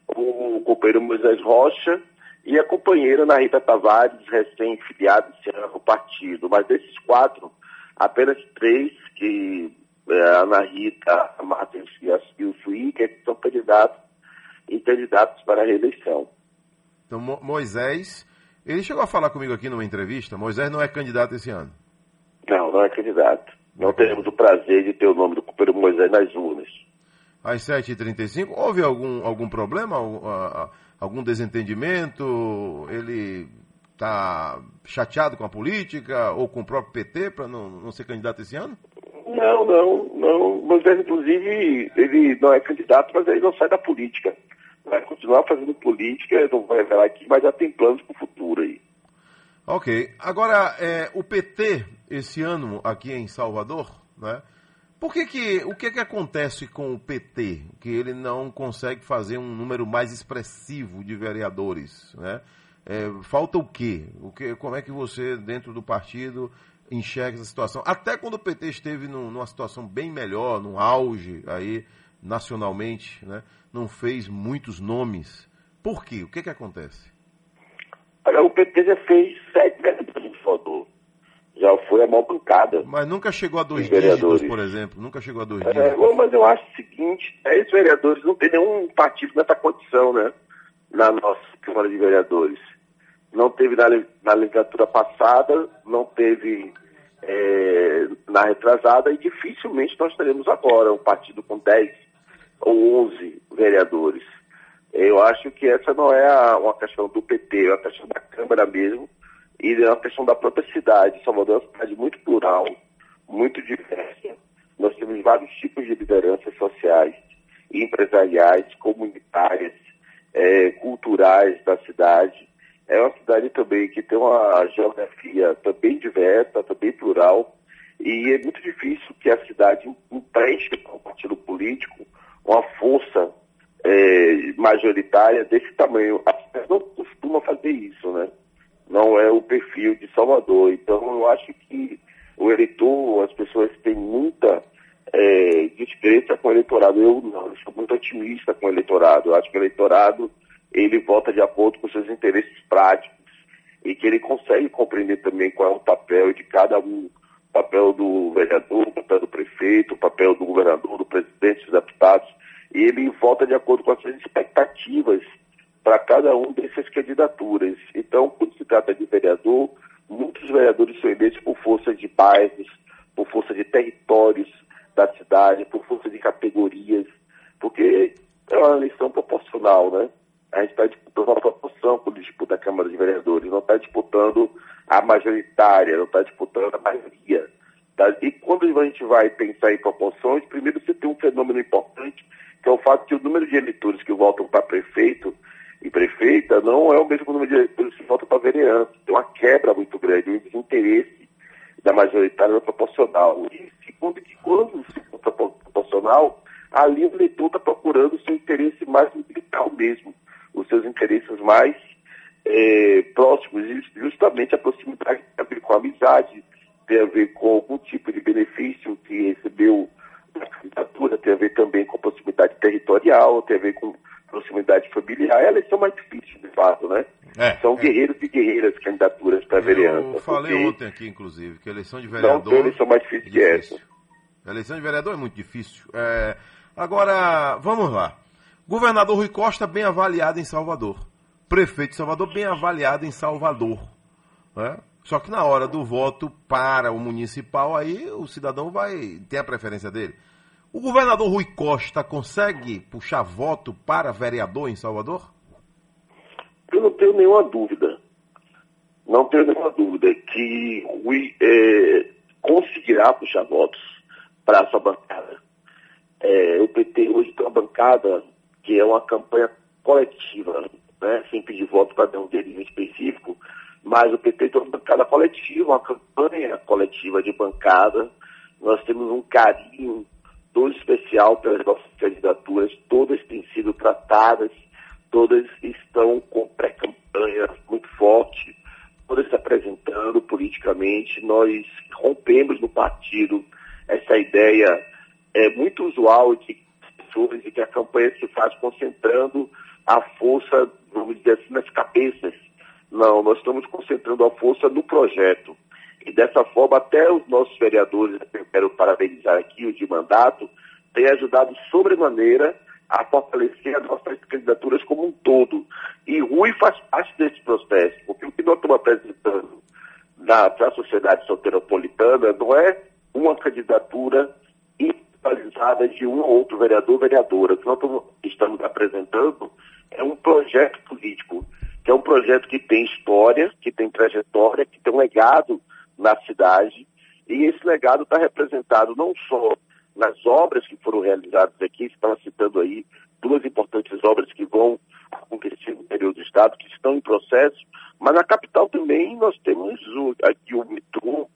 o companheiro Moisés Rocha e a companheira Ana Rita Tavares, recém-filiada ao partido. Mas desses quatro, apenas três, que é, a Ana Rita, a Marta e o Suí, que são candidatos e candidatos para a reeleição. Então, Mo Moisés, ele chegou a falar comigo aqui numa entrevista, Moisés não é candidato esse ano. Não, não é candidato. Não teremos o prazer de ter o nome do companheiro Moisés nas urnas. Às 7h35, houve algum, algum problema, algum desentendimento? Ele está chateado com a política ou com o próprio PT para não, não ser candidato esse ano? Não, não, não. Moisés, inclusive, ele não é candidato, mas ele não sai da política. Vai continuar fazendo política, não vai revelar aqui, mas já tem planos para o futuro aí. Ok. Agora, é, o PT, esse ano aqui em Salvador, né? Por que que, o que que acontece com o PT? Que ele não consegue fazer um número mais expressivo de vereadores, né? É, falta o quê? o quê? Como é que você, dentro do partido, enxerga essa situação? Até quando o PT esteve num, numa situação bem melhor, num auge aí, nacionalmente, né? Não fez muitos nomes. Por quê? O que que acontece? Olha, o PT já fez sete vereadores em Salvador. Já foi a maior bancada. Mas nunca chegou a dois vereadores. dígitos, por exemplo. Nunca chegou a dois É, dígitos. mas eu acho o seguinte, dez vereadores não tem nenhum partido nessa condição, né? Na nossa Câmara de Vereadores. Não teve na, na legislatura passada, não teve é, na retrasada e dificilmente nós teremos agora um partido com 10 ou 11 vereadores. Eu acho que essa não é a- uma questão do PT, é uma questão da Câmara mesmo e é uma questão da própria cidade. Salvador é uma cidade muito plural, muito diversa. Nós temos vários tipos de lideranças sociais, empresariais, comunitárias, eh, culturais da cidade. É uma cidade também que tem uma geografia também diversa, também plural, e é muito difícil que a cidade empreste para o partido político uma força eh, majoritária desse tamanho. A cidade não costuma fazer isso, né? Não é o perfil de Salvador. Então, eu acho que o eleitor, as pessoas têm muita é, com o eleitorado. Eu não, eu sou muito otimista com o eleitorado. Eu acho que o eleitorado ele vota de acordo com seus interesses práticos e que ele consegue compreender também qual é o papel de cada um, papel do vereador, papel do prefeito, papel do governador, do presidente, dos deputados, e ele vota de acordo com as suas expectativas para cada um dessas candidaturas. Então, quando se trata de vereador, muitos vereadores são eleitos por força de bairros, por força de territórios da cidade, por força de categorias, porque é uma eleição proporcional, né? A gente está disputando uma proporção quando disputa a Câmara de Vereadores, não está disputando a majoritária, não está disputando a maioria. tá? E quando a gente vai pensar em proporções, primeiro você tem um fenômeno importante, que é o fato que o número de eleitores que votam para prefeito e prefeita não é o mesmo número de eleitores que votam para vereança. Tem uma quebra muito grande, um desinteresse da majoritária no proporcional. E segundo que quando se vota pro- proporcional, ali o eleitor está procurando o seu interesse mais militar mesmo, os seus interesses mais eh, próximos, justamente a proximidade tem a ver com a amizade, tem a ver com algum tipo de benefício que recebeu da candidatura, tem a ver também com proximidade territorial, tem a ver com proximidade familiar, é a eleição mais difícil, de fato, né? É, São é. guerreiros e guerreiras candidaturas para vereança. Eu falei ontem aqui, inclusive, que a eleição de Não vereador. tem eleição mais difícil que essa. A eleição de vereador é muito difícil. É, agora, vamos lá. Governador Rui Costa bem avaliado em Salvador. Prefeito de Salvador bem avaliado em Salvador. né? Só que na hora do voto para o municipal, aí o cidadão vai ter a preferência dele. O governador Rui Costa consegue puxar voto para vereador em Salvador? Eu não tenho nenhuma dúvida. Não tenho nenhuma dúvida que Rui é, conseguirá puxar votos para sua bancada. É, o PT hoje tem uma bancada que é uma campanha coletiva, né, sem pedir voto para nenhum deles em específico, mas o PT tem uma bancada coletiva, uma campanha coletiva de bancada. Nós temos um carinho todo especial pelas nossas candidaturas, todas têm sido tratadas, todas estão com pré-campanha muito forte, todas se apresentando politicamente. Nós rompemos no partido essa ideia é muito usual de que a campanha se faz concentrando a força, vamos dizer assim, nas cabeças. Não, nós estamos concentrando a força no projeto. E dessa forma, até os nossos vereadores, eu quero parabenizar aqui o de mandato, têm ajudado sobremaneira a fortalecer as nossas candidaturas como um todo. E Rui faz parte desse processo, porque o que nós estamos apresentando para a sociedade soteropolitana não é uma candidatura individualizada de um ou outro vereador ou vereadora. O que nós estamos- apresentando é um projeto político, que é um projeto que tem história, que tem trajetória, que tem um legado na cidade, e esse legado está representado não só nas obras que foram realizadas aqui, estava citando aí duas importantes obras que vão acontecer no interior do estado, que estão em processo, mas na capital também nós temos o- aqui o metrô,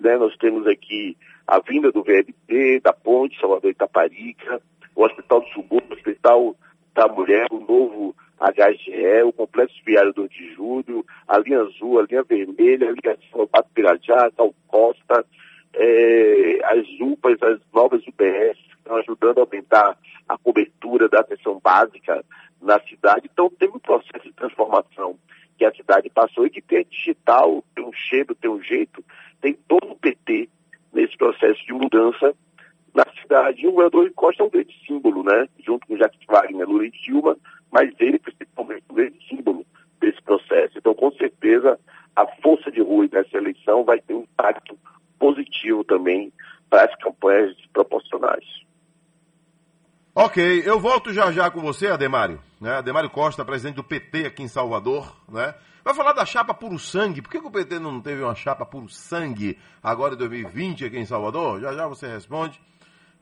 né, nós temos aqui a vinda do VLT, da ponte Salvador Itaparica, o Hospital do Subúrbio, o Hospital da Mulher, o novo HGE, o Complexo Viário 2 de Julho, a linha azul, a linha vermelha, a ligação Pato Pirajá, Gal Costa, eh, as UPAs, as novas UBS, que estão ajudando a aumentar a cobertura da atenção básica na cidade. Então, tem um processo de transformação que a cidade passou e que tem digital, tem um cheiro, tem um jeito, tem todo o PT nesse processo de mudança na cidade. E o governador Costa é um grande símbolo, né? Junto com Jacques Wagner, Lula e Dilma, mas ele principalmente um grande símbolo desse processo. Então, com certeza, a força de Rui nessa eleição vai ter um impacto positivo também para as campanhas proporcionais. Ok, eu volto já já com você, Ademário. Né? Ademário Costa, presidente do PT aqui em Salvador. Né? Vai falar da chapa puro sangue. Por que, que o PT não teve uma chapa puro sangue agora em 2020 aqui em Salvador? Já já você responde.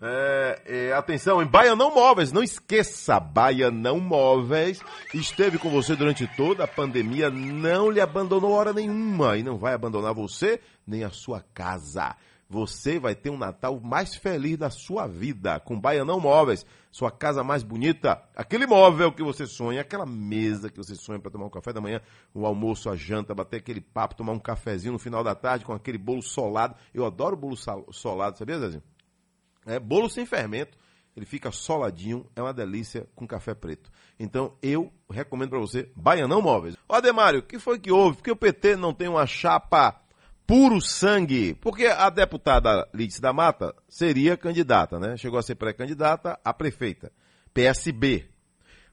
É, é, atenção, em Baianão Móveis, não esqueça, Baianão Móveis esteve com você durante toda a pandemia, não lhe abandonou hora nenhuma e não vai abandonar você nem a sua casa. Você vai ter um Natal mais feliz da sua vida com Baianão Móveis, sua casa mais bonita, aquele móvel que você sonha, aquela mesa que você sonha para tomar um café da manhã, o almoço, a janta, bater aquele papo, tomar um cafezinho no final da tarde com aquele bolo solado. Eu adoro bolo solado, sabia, Zezinho? É bolo sem fermento, ele fica soladinho, é uma delícia com café preto. Então eu recomendo para você Baianão Móveis. Ó Ademário, o que foi que houve? Por que o PT não tem uma chapa puro sangue? Porque a deputada Lídice da Mata seria candidata, né? Chegou a ser pré-candidata a prefeita, PSB.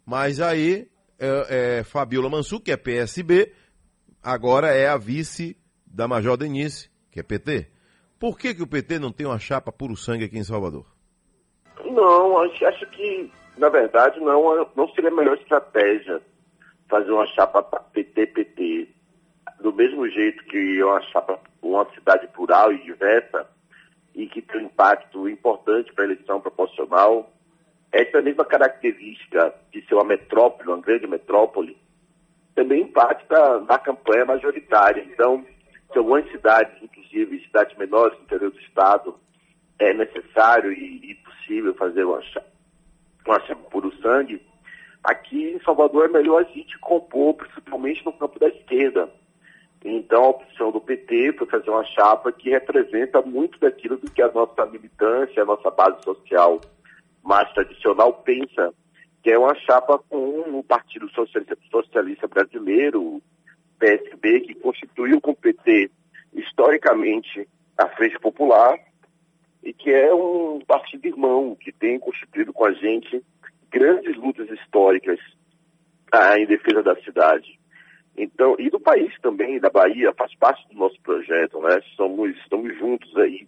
Mas aí é, é, Fabiola Mansur, que é PSB, agora é a vice da Major Denise, que é PT. Por que, que o PT não tem uma chapa puro sangue aqui em Salvador? Não, acho, acho que, na verdade, não, não seria a melhor estratégia fazer uma chapa PT-PT. Do mesmo jeito que é uma chapa, uma cidade plural e diversa, e que tem um impacto importante para a eleição proporcional, essa mesma característica de ser uma metrópole, uma grande metrópole, também impacta na campanha majoritária. Então, se algumas cidades, inclusive cidades menores do interior do estado, é necessário e, e possível fazer uma uma chapa puro sangue, aqui em Salvador é melhor a gente compor, principalmente no campo da esquerda. Então a opção do PT foi fazer uma chapa que representa muito daquilo do que a nossa militância, a nossa base social mais tradicional pensa que é uma chapa com o Partido Socialista, Socialista Brasileiro, PSB, que constituiu com o PT historicamente a Frente Popular e que é um partido irmão que tem constituído com a gente grandes lutas históricas ah, em defesa da cidade. Então, e do país também, da Bahia, faz parte do nosso projeto, né? Somos, estamos juntos aí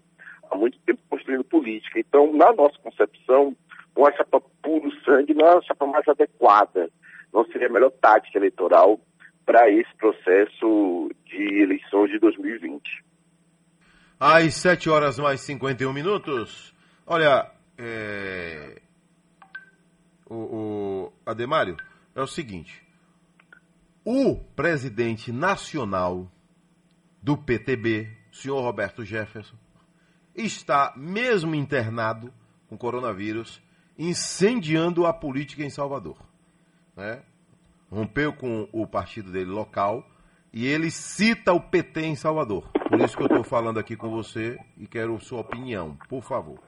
há muito tempo construindo política. Então, na nossa concepção, uma chapa puro sangue não é a chapa mais adequada, não seria a melhor tática eleitoral para esse processo de eleições de 2020. Às 7 horas mais 51 minutos. Olha, é... o, o Ademário, é o seguinte. O presidente nacional do PTB, senhor Roberto Jefferson, está mesmo internado com coronavírus, incendiando a política em Salvador. Né? Rompeu com o partido dele local e ele cita o PT em Salvador. Por isso que eu estou falando aqui com você e quero sua opinião, por favor.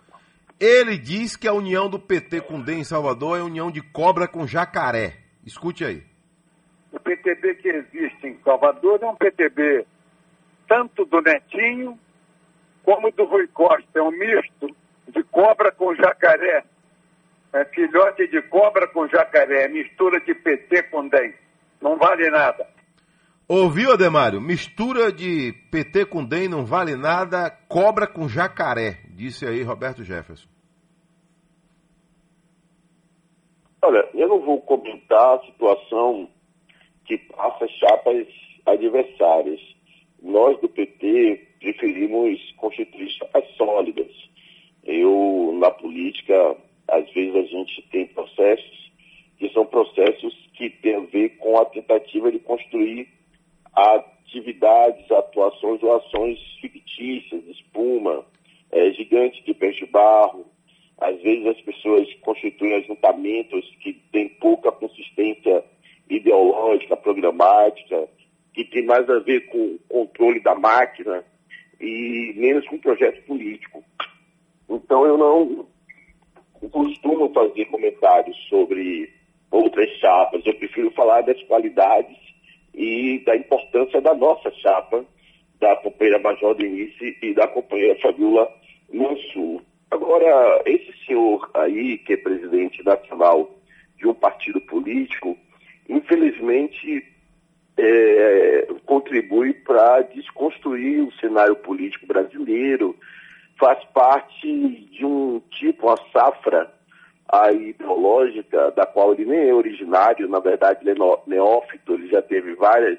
Ele diz que a união do PT com o DEM em Salvador é união de cobra com jacaré. Escute aí. O PTB que existe em Salvador é um PTB tanto do Netinho como do Rui Costa. É um misto de cobra com jacaré. É filhote de cobra com jacaré. Mistura de PT com DEM. Não vale nada. Ouviu, Ademário? Mistura de PT com DEM não vale nada, cobra com jacaré, disse aí Roberto Jefferson. Olha, eu não vou comentar a situação que passa chapas adversárias. Nós do PT preferimos constituir chapas sólidas. Eu, na política, às vezes a gente tem processos que são processos que têm a ver com a tentativa de construir atividades, atuações ou ações fictícias, espuma, é, gigante de peixe barro. Às vezes as pessoas constituem ajuntamentos que têm pouca consistência ideológica, programática, que tem mais a ver com o controle da máquina e menos com projeto político. Então eu não costumo fazer comentários sobre outras chapas, eu prefiro falar das qualidades e da importância da nossa chapa, da companheira Major Denise e da companheira Fabiola Mansur. Agora, esse senhor aí, que é presidente nacional de um partido político, infelizmente é, contribui para desconstruir o cenário político brasileiro, faz parte de um tipo, uma safra ideológica, da qual ele nem é originário, na verdade ele é neófito, ele já teve várias,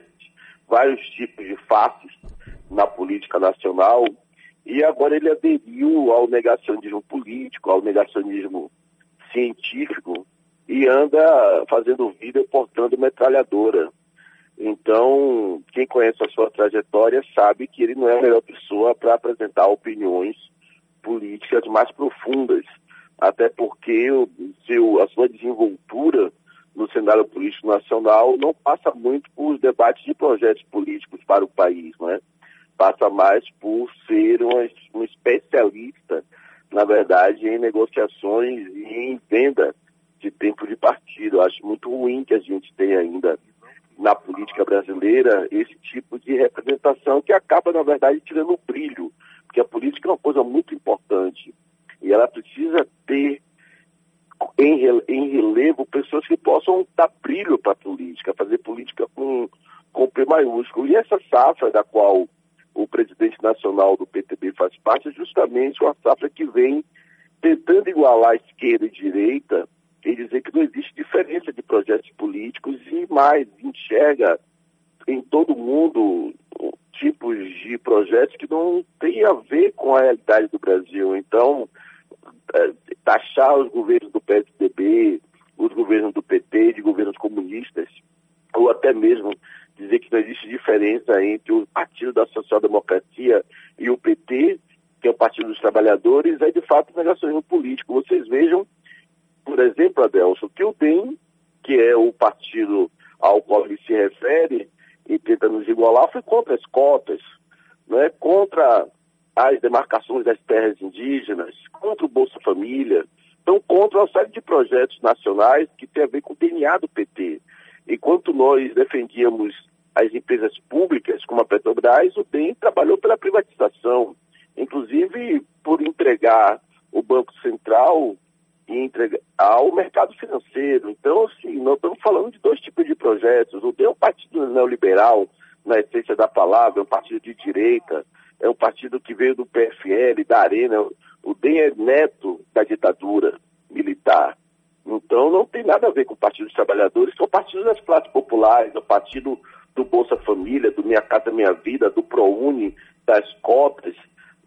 vários tipos de faces na política nacional, e agora ele aderiu ao negacionismo político, ao negacionismo científico, e anda fazendo vida portando metralhadora. Então, quem conhece a sua trajetória sabe que ele não é a melhor pessoa para apresentar opiniões políticas mais profundas até porque o seu, a sua desenvoltura no cenário político nacional não passa muito por debates de projetos políticos para o país, né? Passa mais por ser um, especialista, na verdade, em negociações e em venda de tempo de partido. Eu acho muito ruim que a gente tenha ainda na política brasileira esse tipo de representação que acaba, na verdade, tirando o brilho, porque a política é uma coisa muito importante e ela precisa ter em, relevo pessoas que possam dar brilho para a política, fazer política com, com P maiúsculo. E essa safra da qual o presidente nacional do PTB faz parte é justamente uma safra que vem tentando igualar esquerda e direita e dizer que não existe diferença de projetos políticos e mais enxerga em todo mundo tipos de projetos que não têm a ver com a realidade do Brasil. Então, é, taxar os governos do PSDB, os governos do PT, de governos comunistas, ou até mesmo dizer que não existe diferença entre o Partido da Social-Democracia e o PT, que é o Partido dos Trabalhadores, é de fato negacionismo político. Vocês vejam, por exemplo, Adelson, que o DEM, que é o partido ao qual ele se refere e tenta nos igualar, foi contra as cotas, né? contra as demarcações das terras indígenas, contra o Bolsa Família, são contra uma série de projetos nacionais que tem a ver com o DNA do PT. Enquanto nós defendíamos as empresas públicas, como a Petrobras, o DEM trabalhou pela privatização, inclusive por entregar o Banco Central e entregar ao mercado financeiro. Então, assim, nós estamos falando de dois tipos de projetos. O DEM é um partido neoliberal, na essência da palavra, é um partido de direita, é um partido que veio do PFL, da Arena. O DEM é neto da ditadura militar. Então não tem nada a ver com o Partido dos Trabalhadores, que é o partido das classes populares, é o partido do Bolsa Família, do Minha Casa Minha Vida, do ProUni, das cotas,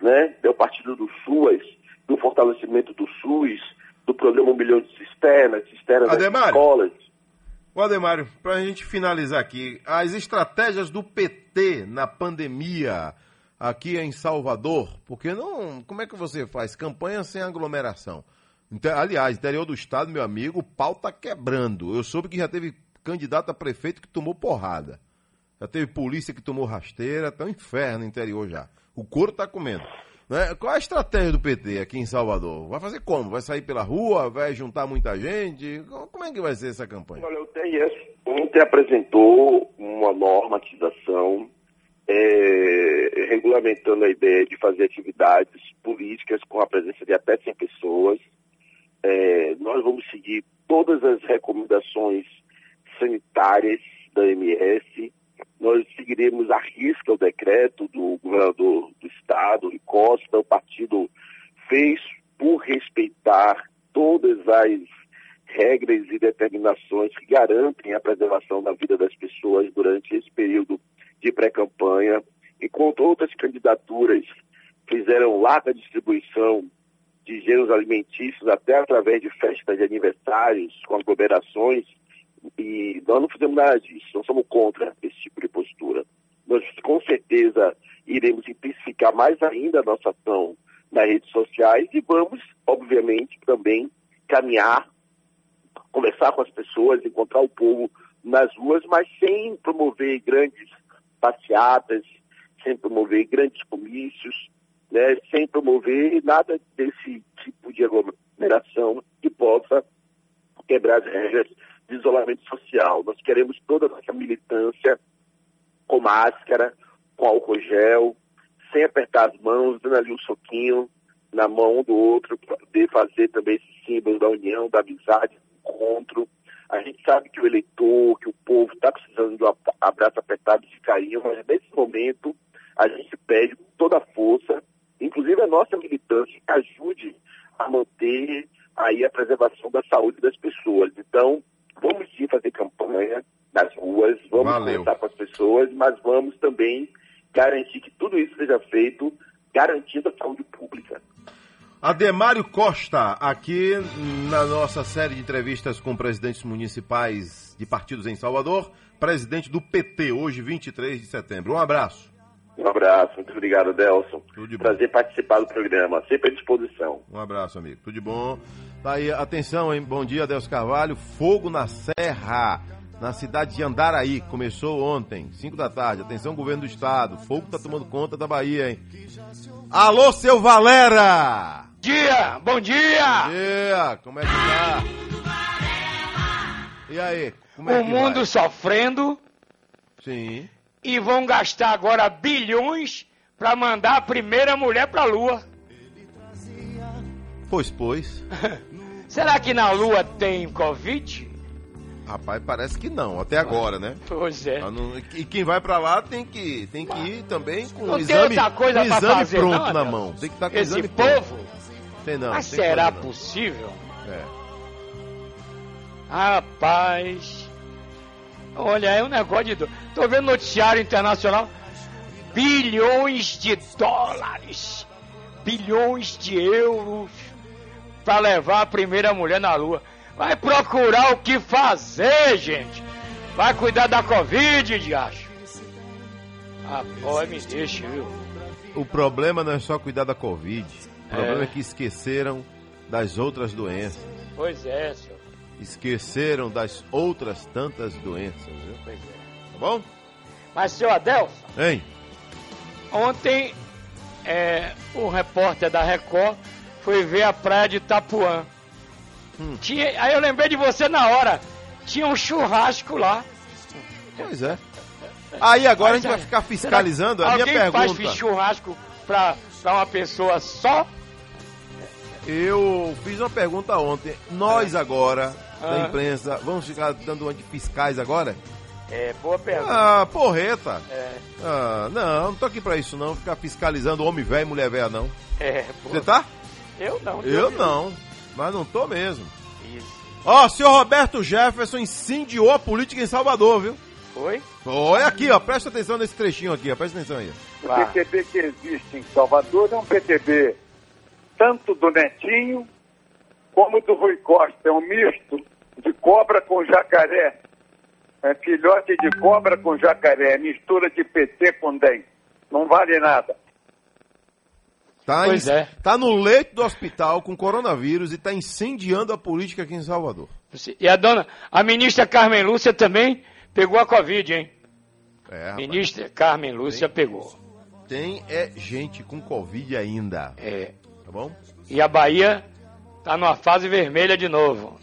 né? É o partido do SUAS, do fortalecimento do SUS, do programa Um Milhão de Cisternas, cisternas nas Ademário. escolas. O Ademário, para a gente finalizar aqui, as estratégias do PT na pandemia aqui em Salvador, porque não, como é que você faz campanha sem aglomeração? Então, aliás, interior do estado, meu amigo, o pau tá quebrando. Eu soube que já teve candidato a prefeito que tomou porrada. Já teve polícia que tomou rasteira, tá um inferno no interior já. O couro tá comendo. Né? Qual a estratégia do PT aqui em Salvador? Vai fazer como? Vai sair pela rua? Vai juntar muita gente? Como é que vai ser essa campanha? Olha, o TRS ontem apresentou uma normatização é, regulamentando a ideia de fazer atividades políticas com a presença de até 100 pessoas. É, nós vamos seguir todas as recomendações sanitárias da MS. Nós seguiremos à risca o decreto do governador do estado, Rui Costa. O partido fez por respeitar todas as regras e determinações que garantem a preservação da vida das pessoas durante esse período de pré-campanha, enquanto outras candidaturas fizeram larga distribuição de gêneros alimentícios até através de festas de aniversários com aglomerações e nós não fizemos nada disso, nós somos contra esse tipo de postura. Nós com certeza iremos intensificar mais ainda a nossa ação nas redes sociais e vamos, obviamente, também caminhar, conversar com as pessoas, encontrar o povo nas ruas, mas sem promover grandes passeatas, sem promover grandes comícios, né, sem promover nada desse tipo de aglomeração que possa quebrar as regras de isolamento social. Nós queremos toda a nossa militância com máscara, com álcool gel, sem apertar as mãos, dando ali um soquinho na mão um do outro, poder fazer também esse símbolo da união, da amizade, do encontro. A gente sabe que o eleitor, que o povo está precisando de um abraço apertado de carinho, mas nesse momento a gente pede com toda a força, inclusive a nossa militância, que ajude a manter aí a preservação da saúde das pessoas. Então, vamos sim fazer campanha nas ruas, vamos Valeu. conversar com as pessoas, mas vamos também garantir que tudo isso seja feito garantindo a saúde pública. Ademário Costa, aqui na nossa série de entrevistas com presidentes municipais de partidos em Salvador, presidente do PT, hoje 23 de setembro. Um abraço. Um abraço, muito obrigado, Delson. Prazer participar do programa, sempre à disposição. Um abraço, amigo. Tudo de bom? Tá aí, atenção, hein? Bom dia, Deus Carvalho. Fogo na Serra, na cidade de Andaraí. Começou ontem, 5 da tarde. Atenção, governo do estado. Fogo tá tomando conta da Bahia, hein? Alô, seu Valera! Dia! Bom dia! Bom dia! Como é que tá? E aí? Como é o que mundo vai? sofrendo Sim. E vão gastar agora bilhões pra mandar a primeira mulher pra lua. Pois, pois. *laughs* Será que na lua tem Covid? Rapaz, parece que não, até agora, né? Pois é. E quem vai pra lá tem que, tem que ir também com Não o tem exame, outra coisa um exame fazer, pronto não, na mão. Tem que estar com o Esse exame povo? pronto. Tem não. Mas tem será possível? É. Rapaz. Olha, é um negócio de. do- Tô vendo noticiário internacional. Bilhões de dólares. Bilhões de euros. Pra levar a primeira mulher na lua. Vai procurar o que fazer, gente. Vai cuidar da Covid, diacho. Ah, pô, me deixa, viu? O problema não é só cuidar da Covid. O É. problema é que esqueceram das outras doenças. Pois é, senhor. Esqueceram das outras tantas doenças, viu? Pois é. Tá bom? Mas, senhor Adelson, Hein? Ontem, é, o repórter da Record foi ver a praia de Itapuã. Tinha, aí eu lembrei de você na hora. Tinha um churrasco lá. Pois é. Aí agora a gente Mas, vai ficar será que fiscalizando. A minha Alguém faz pergunta. churrasco pra, pra uma pessoa só? Eu fiz uma pergunta ontem. Nós agora, da Ah. imprensa, vamos ficar dando uma de fiscais agora? É, boa pergunta. Ah, porreta. É, Ah, não, não tô aqui pra isso não. Ficar fiscalizando homem velho e mulher velha, não. é, boa. Você tá? Eu não. Eu não. Mas não tô mesmo. Isso. Ó, o senhor Roberto Jefferson incendiou a política em Salvador, viu? Foi? Olha aqui, ó. Presta atenção nesse trechinho aqui, ó. Presta atenção aí. O PTB que existe em Salvador é um PTB tanto do Netinho como do Rui Costa. É um misto de cobra com jacaré. É filhote de cobra com jacaré. Mistura de PT com DEM. Não vale nada. Tá, Pois em- é. tá no leito do hospital com coronavírus e tá incendiando a política aqui em Salvador. E a dona, a ministra Carmen Lúcia também pegou a Covid, hein? É, rapaz. Ministra Carmen Lúcia pegou. Tem é gente com Covid ainda. É. Tá bom? E a Bahia tá numa fase vermelha de novo.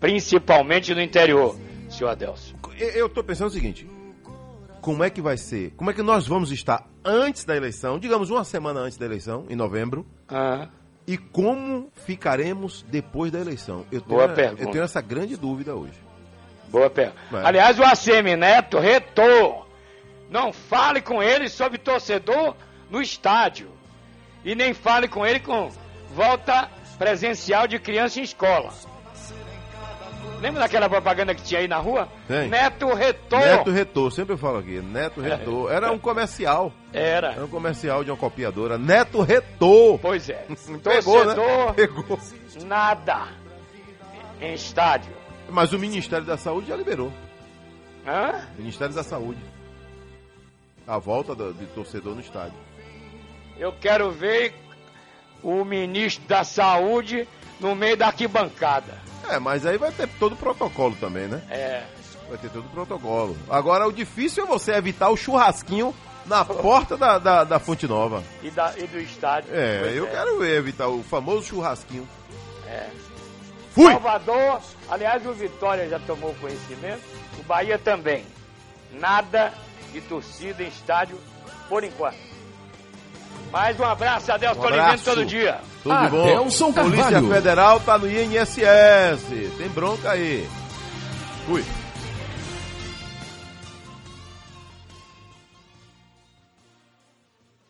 Principalmente no interior, senhor Adelson. Eu- tô pensando o seguinte. Como é que vai ser? Como é que nós vamos estar antes da eleição? Digamos uma semana antes da eleição, em novembro. Ah, E como ficaremos depois da eleição? Eu tenho, Boa pergunta. eu tenho essa grande dúvida hoje. boa pergunta. Aliás, o ACM Neto retou. Não fale com ele sobre torcedor no estádio. E nem fale com ele com volta presencial de criança em escola. Lembra daquela propaganda que tinha aí na rua? Tem. Neto retou. Neto Retor, sempre eu falo aqui. Neto Retor. Era um comercial. Era. Era um comercial de uma copiadora. Neto Retor. Pois é. *laughs* Pegou, né? Pegou. nada em estádio. Mas o Ministério da Saúde já liberou. Hã? Ministério da Saúde. A volta do, de torcedor no estádio. Eu quero ver o ministro da Saúde no meio da arquibancada. É, mas aí vai ter todo o protocolo também, né? É. Vai ter todo o protocolo. Agora, o difícil é você evitar o churrasquinho na porta da, da, da Fonte Nova. E, da, e do estádio. É, eu quero ver evitar o famoso churrasquinho. É. Fui! Salvador, aliás, o Vitória já tomou conhecimento, o Bahia também. Nada de torcida em estádio por enquanto. Mais um abraço, Adelson Um abraço. todo dia. Tudo de bom. Adelson Polícia Carvalho. Federal tá no INSS. Tem bronca aí. Fui.